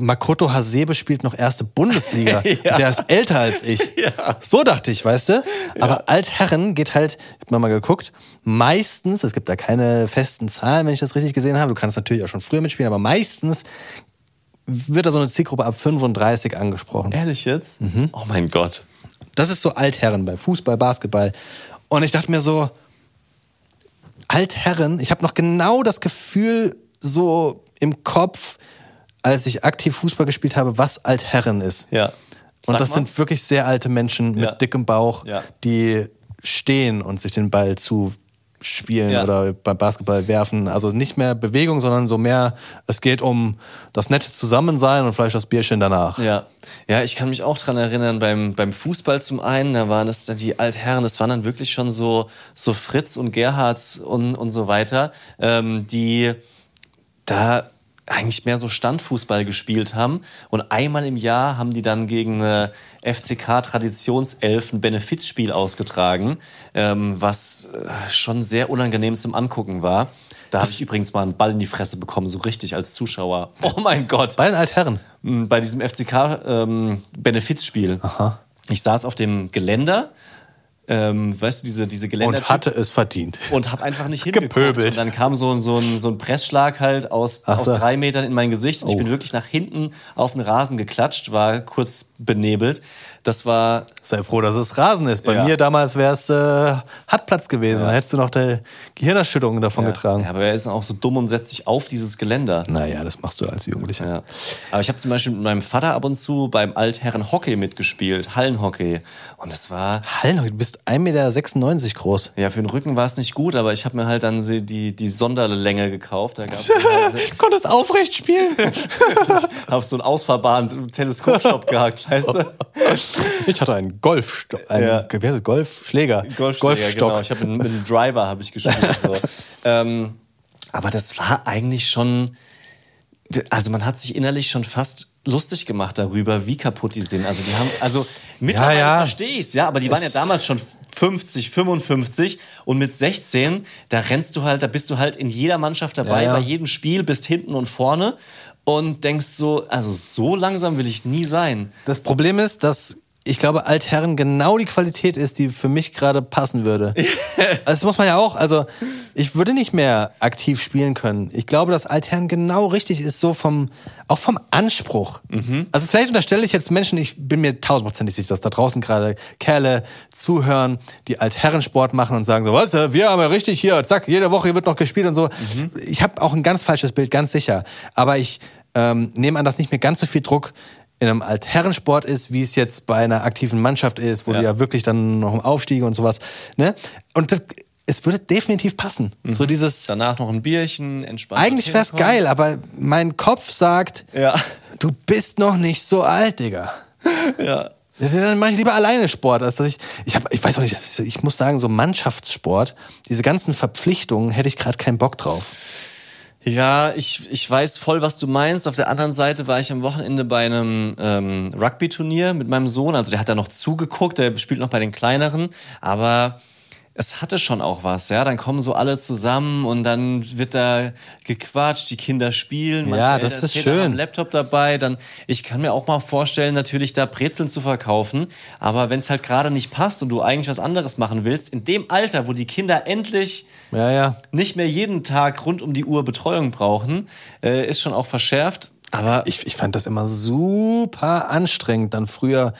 Makoto Hasebe spielt noch erste Bundesliga. Der ist älter als ich. So dachte ich, weißt du? Aber Altherren geht halt, ich hab mal geguckt, meistens, es gibt da keine festen Zahlen, wenn ich das richtig gesehen habe. Du kannst natürlich auch schon früher mitspielen, aber meistens wird da so eine Zielgruppe ab 35 angesprochen. Ehrlich jetzt? Mhm. Oh mein Gott. Das ist so Altherren bei Fußball, Basketball. Und ich dachte mir so, Altherren, ich habe noch genau das Gefühl so im Kopf, als ich aktiv Fußball gespielt habe, was Altherren ist. Ja. Und Sag das mal. sind wirklich sehr alte Menschen mit Ja. dickem Bauch, Ja. die stehen und sich den Ball zu spielen Ja. oder beim Basketball werfen. Also nicht mehr Bewegung, sondern so mehr, es geht um das nette Zusammensein und vielleicht das Bierchen danach. Ja, ja, ich kann mich auch dran erinnern, beim, beim Fußball zum einen, da waren das dann die Altherren, das waren dann wirklich schon so, so Fritz und Gerhards und, und so weiter, ähm, die da eigentlich mehr so Standfußball gespielt haben. Und einmal im Jahr haben die dann gegen eine FCK Traditionself ein Benefizspiel ausgetragen, ähm, was äh, schon sehr unangenehm zum Angucken war. Da habe ich übrigens mal einen Ball in die Fresse bekommen, so richtig als Zuschauer. Oh mein Gott. Bei den Altherren. m, bei diesem FCK-Benefizspiel. Aha. ich saß auf dem Geländer, ähm, weißt du, diese, diese Geländer. Und hatte es verdient. und habe einfach nicht hingeguckt. Gepöbelt. Und dann kam so, ein- so, ein, so ein Pressschlag halt aus, so. drei Metern in mein Gesicht. Und ich Oh. bin wirklich nach hinten auf den Rasen geklatscht, war kurz benebelt. Das war Sei froh, dass es Rasen ist. Bei Ja. mir damals wäre es äh, Hartplatz gewesen. Da hättest du noch die Gehirnerschütterung davon getragen. Ja, aber er ist auch so dumm und setzt sich auf dieses Geländer. Naja, das machst du als Jugendlicher. Ja. Aber ich habe zum Beispiel mit meinem Vater ab und zu beim Altherren Hockey mitgespielt, Hallenhockey. Und es war, Hallen, du bist 1,96 Meter groß. ja, für den Rücken war es nicht gut, aber ich habe mir halt dann die, die Sonderlänge gekauft. Da gab's halt, Konntest aufrecht spielen. hab so einen ausfahrbaren Teleskopstopp gehabt, weißt du? ich hatte einen Golf, einen Ja. Golfschläger. Golfschläger, Golfstock. Genau. Ich habe mit, dem Driver habe ich gespielt. So. ähm, aber das war eigentlich schon Also man hat sich innerlich schon fast lustig gemacht darüber, wie kaputt die sind. Also die haben, also Ja, mittlerweile ja. verstehe ich's, ja, aber die waren ja damals schon 50, 55 und mit 16, da rennst du halt, da bist du halt in jeder Mannschaft dabei, Ja, ja. bei jedem Spiel, bist hinten und vorne und denkst so, also so langsam will ich nie sein. Das Problem ist, dass ich glaube, Altherren genau die Qualität ist, die für mich gerade passen würde. also das muss man ja auch, also ich würde nicht mehr aktiv spielen können. Ich glaube, dass Altherren genau richtig ist, so vom, auch vom Anspruch. Also vielleicht unterstelle ich jetzt Menschen, ich bin mir tausendprozentig sicher, dass da draußen gerade Kerle zuhören, die Altherrensport machen und sagen so, was, wir haben ja richtig hier, zack, jede Woche wird noch gespielt und so. Ich habe auch ein ganz falsches Bild, ganz sicher. Aber ich ähm, nehme an, dass nicht mehr ganz so viel Druck in einem Altherrensport ist, wie es jetzt bei einer aktiven Mannschaft ist, wo Ja. du ja wirklich dann noch im Aufstiege und sowas. Ne? Und das, es würde definitiv passen. So dieses, Danach noch ein Bierchen, entspannt. eigentlich wär's geil, aber mein Kopf sagt, Ja. du bist noch nicht so alt, Digga. Ja. Ja, Dann mache ich lieber alleine Sport, als dass ich. Ich, hab, ich weiß auch nicht, ich muss sagen, so Mannschaftssport, diese ganzen Verpflichtungen, hätte ich gerade keinen Bock drauf. Ja, ich, ich weiß voll, was du meinst. Auf der anderen Seite war ich am Wochenende bei einem ähm, Rugby-Turnier mit meinem Sohn. Also der hat da noch zugeguckt, der spielt noch bei den kleineren. Aber es hatte schon auch was, ja. Dann kommen so alle zusammen und dann wird da gequatscht, die Kinder spielen. manche Ja, das Eltern ist schön. am Laptop dabei. Dann, ich kann mir auch mal vorstellen, natürlich da Brezeln zu verkaufen. Aber wenn es halt gerade nicht passt und du eigentlich was anderes machen willst, in dem Alter, wo die Kinder endlich Ja, ja. nicht mehr jeden Tag rund um die Uhr Betreuung brauchen, äh, ist schon auch verschärft. Aber Ich, ich fand das immer super anstrengend, dann früher.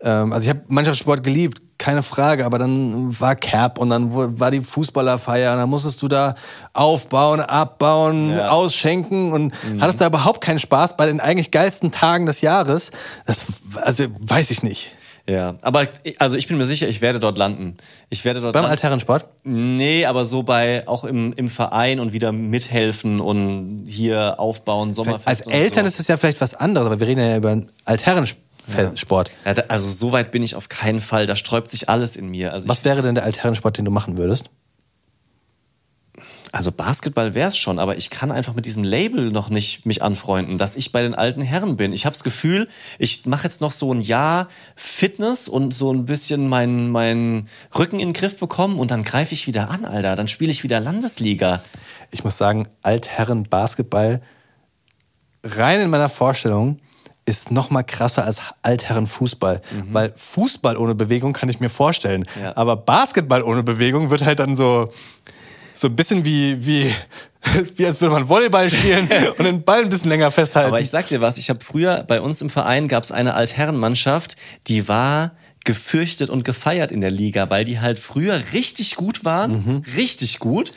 Ähm, also ich habe Mannschaftssport geliebt, keine Frage, aber dann war Cap und dann war die Fußballerfeier und dann musstest du da aufbauen, abbauen, Ja. ausschenken und hattest da überhaupt keinen Spaß bei den eigentlich geilsten Tagen des Jahres. Das, also weiß ich nicht. Ja, aber also ich bin mir sicher, ich werde dort landen. Ich werde dort Beim. Altherrensport? Nee, aber so bei auch im, im Verein und wieder mithelfen und hier aufbauen, Sommerfest. Als Eltern so. ist es ja vielleicht was anderes, aber wir reden ja über einen Altherrensport. Ja, da, also so weit bin ich auf keinen Fall. Da sträubt sich alles in mir. Also, Was wäre denn der Altherrensport, den du machen würdest? Also Basketball wäre es schon, aber ich kann einfach mit diesem Label noch nicht mich anfreunden, dass ich bei den alten Herren bin. Ich habe das Gefühl, ich mache jetzt noch so ein Jahr Fitness und so ein bisschen meinen mein Rücken in den Griff bekommen und dann greife ich wieder an, Alter. Dann spiele ich wieder Landesliga. ich muss sagen, Altherren Basketball rein in meiner Vorstellung ist noch mal krasser als Altherren Fußball, weil Fußball ohne Bewegung kann ich mir vorstellen, Ja. aber Basketball ohne Bewegung wird halt dann so so ein bisschen wie wie wie als würde man Volleyball spielen und den Ball ein bisschen länger festhalten. Aber ich sag dir was, ich habe früher bei uns im Verein gab es eine Altherrenmannschaft, die war gefürchtet und gefeiert in der Liga, weil die halt früher richtig gut waren, richtig gut.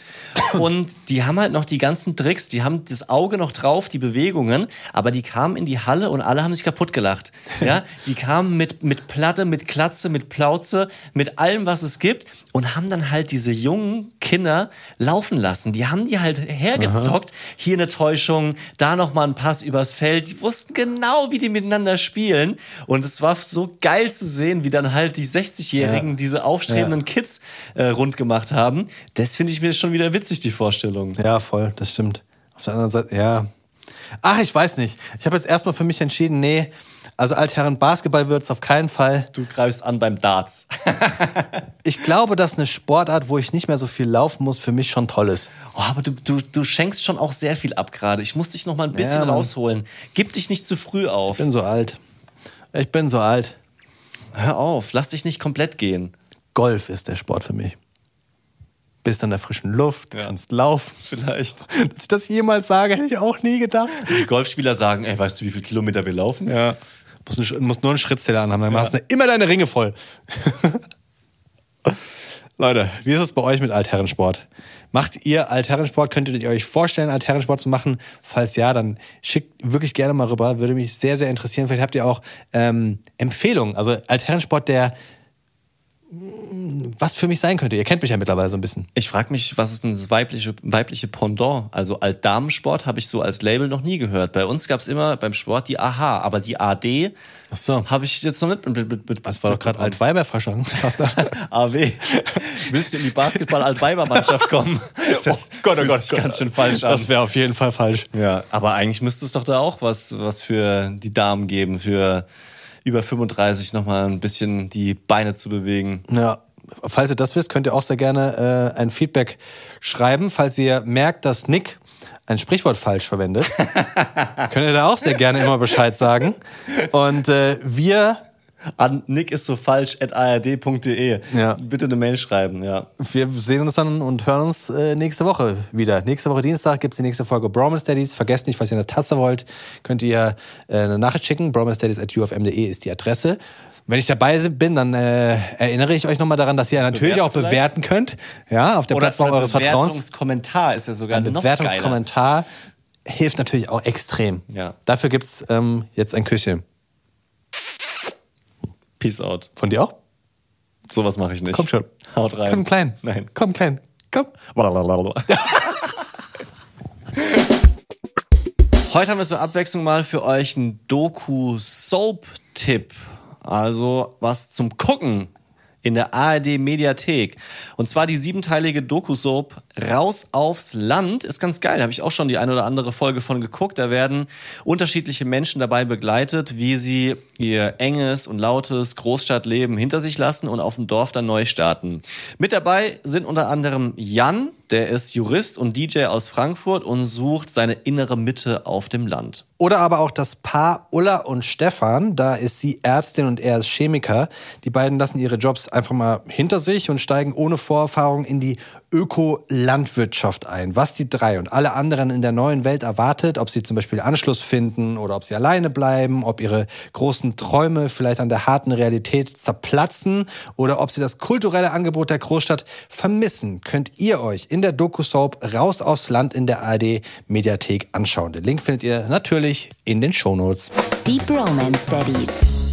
Und die haben halt noch die ganzen Tricks, die haben das Auge noch drauf, die Bewegungen, aber die kamen in die Halle und alle haben sich kaputt gelacht. Ja, die kamen mit, mit Platte, mit Klatze, mit Plauze, mit allem, was es gibt und haben dann halt diese jungen Kinder laufen lassen. Die haben die halt hergezockt. Hier eine Täuschung, da nochmal ein Pass übers Feld. Die wussten genau, wie die miteinander spielen. Und es war so geil zu sehen, wie dann halt die 60-Jährigen Ja. diese aufstrebenden Kids äh, rund gemacht haben. Das finde ich mir schon wieder witzig, die Vorstellung. Ja, voll, das stimmt. Auf der anderen Seite, ja. Ach, ich weiß nicht. Ich habe jetzt erstmal für mich entschieden, nee, also Altherren Basketball wird es auf keinen Fall. Du greifst an beim Darts. Ich glaube, dass eine Sportart, wo ich nicht mehr so viel laufen muss, für mich schon toll ist. Oh, aber du, du, du schenkst schon auch sehr viel ab gerade. Ich muss dich noch mal ein bisschen Ja, rausholen. Gib dich nicht zu früh auf. Ich bin so alt. Ich bin so alt. Hör auf, lass dich nicht komplett gehen. Golf ist der Sport für mich. Bist an der frischen Luft, Ja. kannst laufen. Vielleicht. Dass ich das jemals sage, hätte ich auch nie gedacht. Die Golfspieler sagen, ey, weißt du, wie viele Kilometer wir laufen? Ja. Musst, musst nur einen Schrittzähler anhaben, dann machst du immer deine Ringe voll. Leute, wie ist es bei euch mit Altherrensport? Macht ihr Altherrensport? Könntet ihr euch vorstellen, Altherrensport zu machen? Falls ja, dann schickt wirklich gerne mal rüber. Würde mich sehr, sehr interessieren. Vielleicht habt ihr auch ähm, Empfehlungen. Also Altherrensport, der was für mich sein könnte. Ihr kennt mich ja mittlerweile so ein bisschen. Ich frage mich, was ist denn das weibliche, weibliche Pendant? Also Altdamensport habe ich so als Label noch nie gehört. Bei uns gab es immer beim Sport die AH, aber die AD Ach so. habe ich jetzt noch nicht mit. mit, mit, mit Das war doch gerade Altweiber verschankt. AW. Willst du in die Basketball-Altweiber-Mannschaft kommen? Das fühlt sich ganz schön falsch an. Das wäre auf jeden Fall falsch. Ja, aber eigentlich müsste es doch da auch was, was für die Damen geben, für über 35 nochmal ein bisschen die Beine zu bewegen. Ja. Falls ihr das wisst, könnt ihr auch sehr gerne äh, ein Feedback schreiben. Falls ihr merkt, dass Nick ein Sprichwort falsch verwendet, könnt ihr da auch sehr gerne immer Bescheid sagen. Und äh, wir An Nick ist so falsch at ard.de. Ja. Bitte eine Mail schreiben, ja. Wir sehen uns dann und hören uns äh, nächste Woche wieder. Nächste Woche Dienstag gibt's die nächste Folge Bromance Daddies. Vergesst nicht, was ihr in der Tasse wollt, könnt ihr äh, eine Nachricht schicken. bromancedaddies.ufm.de ist die Adresse. Wenn ich dabei bin, dann äh, erinnere ich euch nochmal daran, dass ihr natürlich Bewerten auch bewerten könnt. Ja, auf der Oder, Plattform eures Vertrauens. Bewertungskommentar ist ja sogar Ein noch geiler. Bewertungskommentar hilft natürlich auch extrem. Ja. Dafür gibt's ähm, jetzt ein Küsschen. Peace out. Von dir auch? Sowas mache ich nicht. Komm schon. Haut rein. Komm klein. Nein. Komm klein. Komm. Heute haben wir zur Abwechslung mal für euch einen Doku-Soap-Tipp. Also was zum Gucken in der ARD Mediathek. Und zwar die siebenteilige Doku-Soap Raus aufs Land. Ist ganz geil. Habe ich auch schon die eine oder andere Folge von geguckt. Da werden unterschiedliche Menschen dabei begleitet, wie sie ihr enges und lautes Großstadtleben hinter sich lassen und auf dem Dorf dann neu starten. Mit dabei sind unter anderem Jan, der ist Jurist und DJ aus Frankfurt und sucht seine innere Mitte auf dem Land. Oder aber auch das Paar Ulla und Stefan. Da ist sie Ärztin und er ist Chemiker. Die beiden lassen ihre Jobs einfach mal hinter sich und steigen ohne Vorerfahrung in die Öko-Landwirtschaft ein. Was die drei und alle anderen in der neuen Welt erwartet, ob sie zum Beispiel Anschluss finden oder ob sie alleine bleiben, ob ihre großen Träume vielleicht an der harten Realität zerplatzen oder ob sie das kulturelle Angebot der Großstadt vermissen, könnt ihr euch in der Doku-Soap Raus aufs Land in der ARD Mediathek anschauen. Den Link findet ihr natürlich in den Shownotes. Die Bromance Daddies.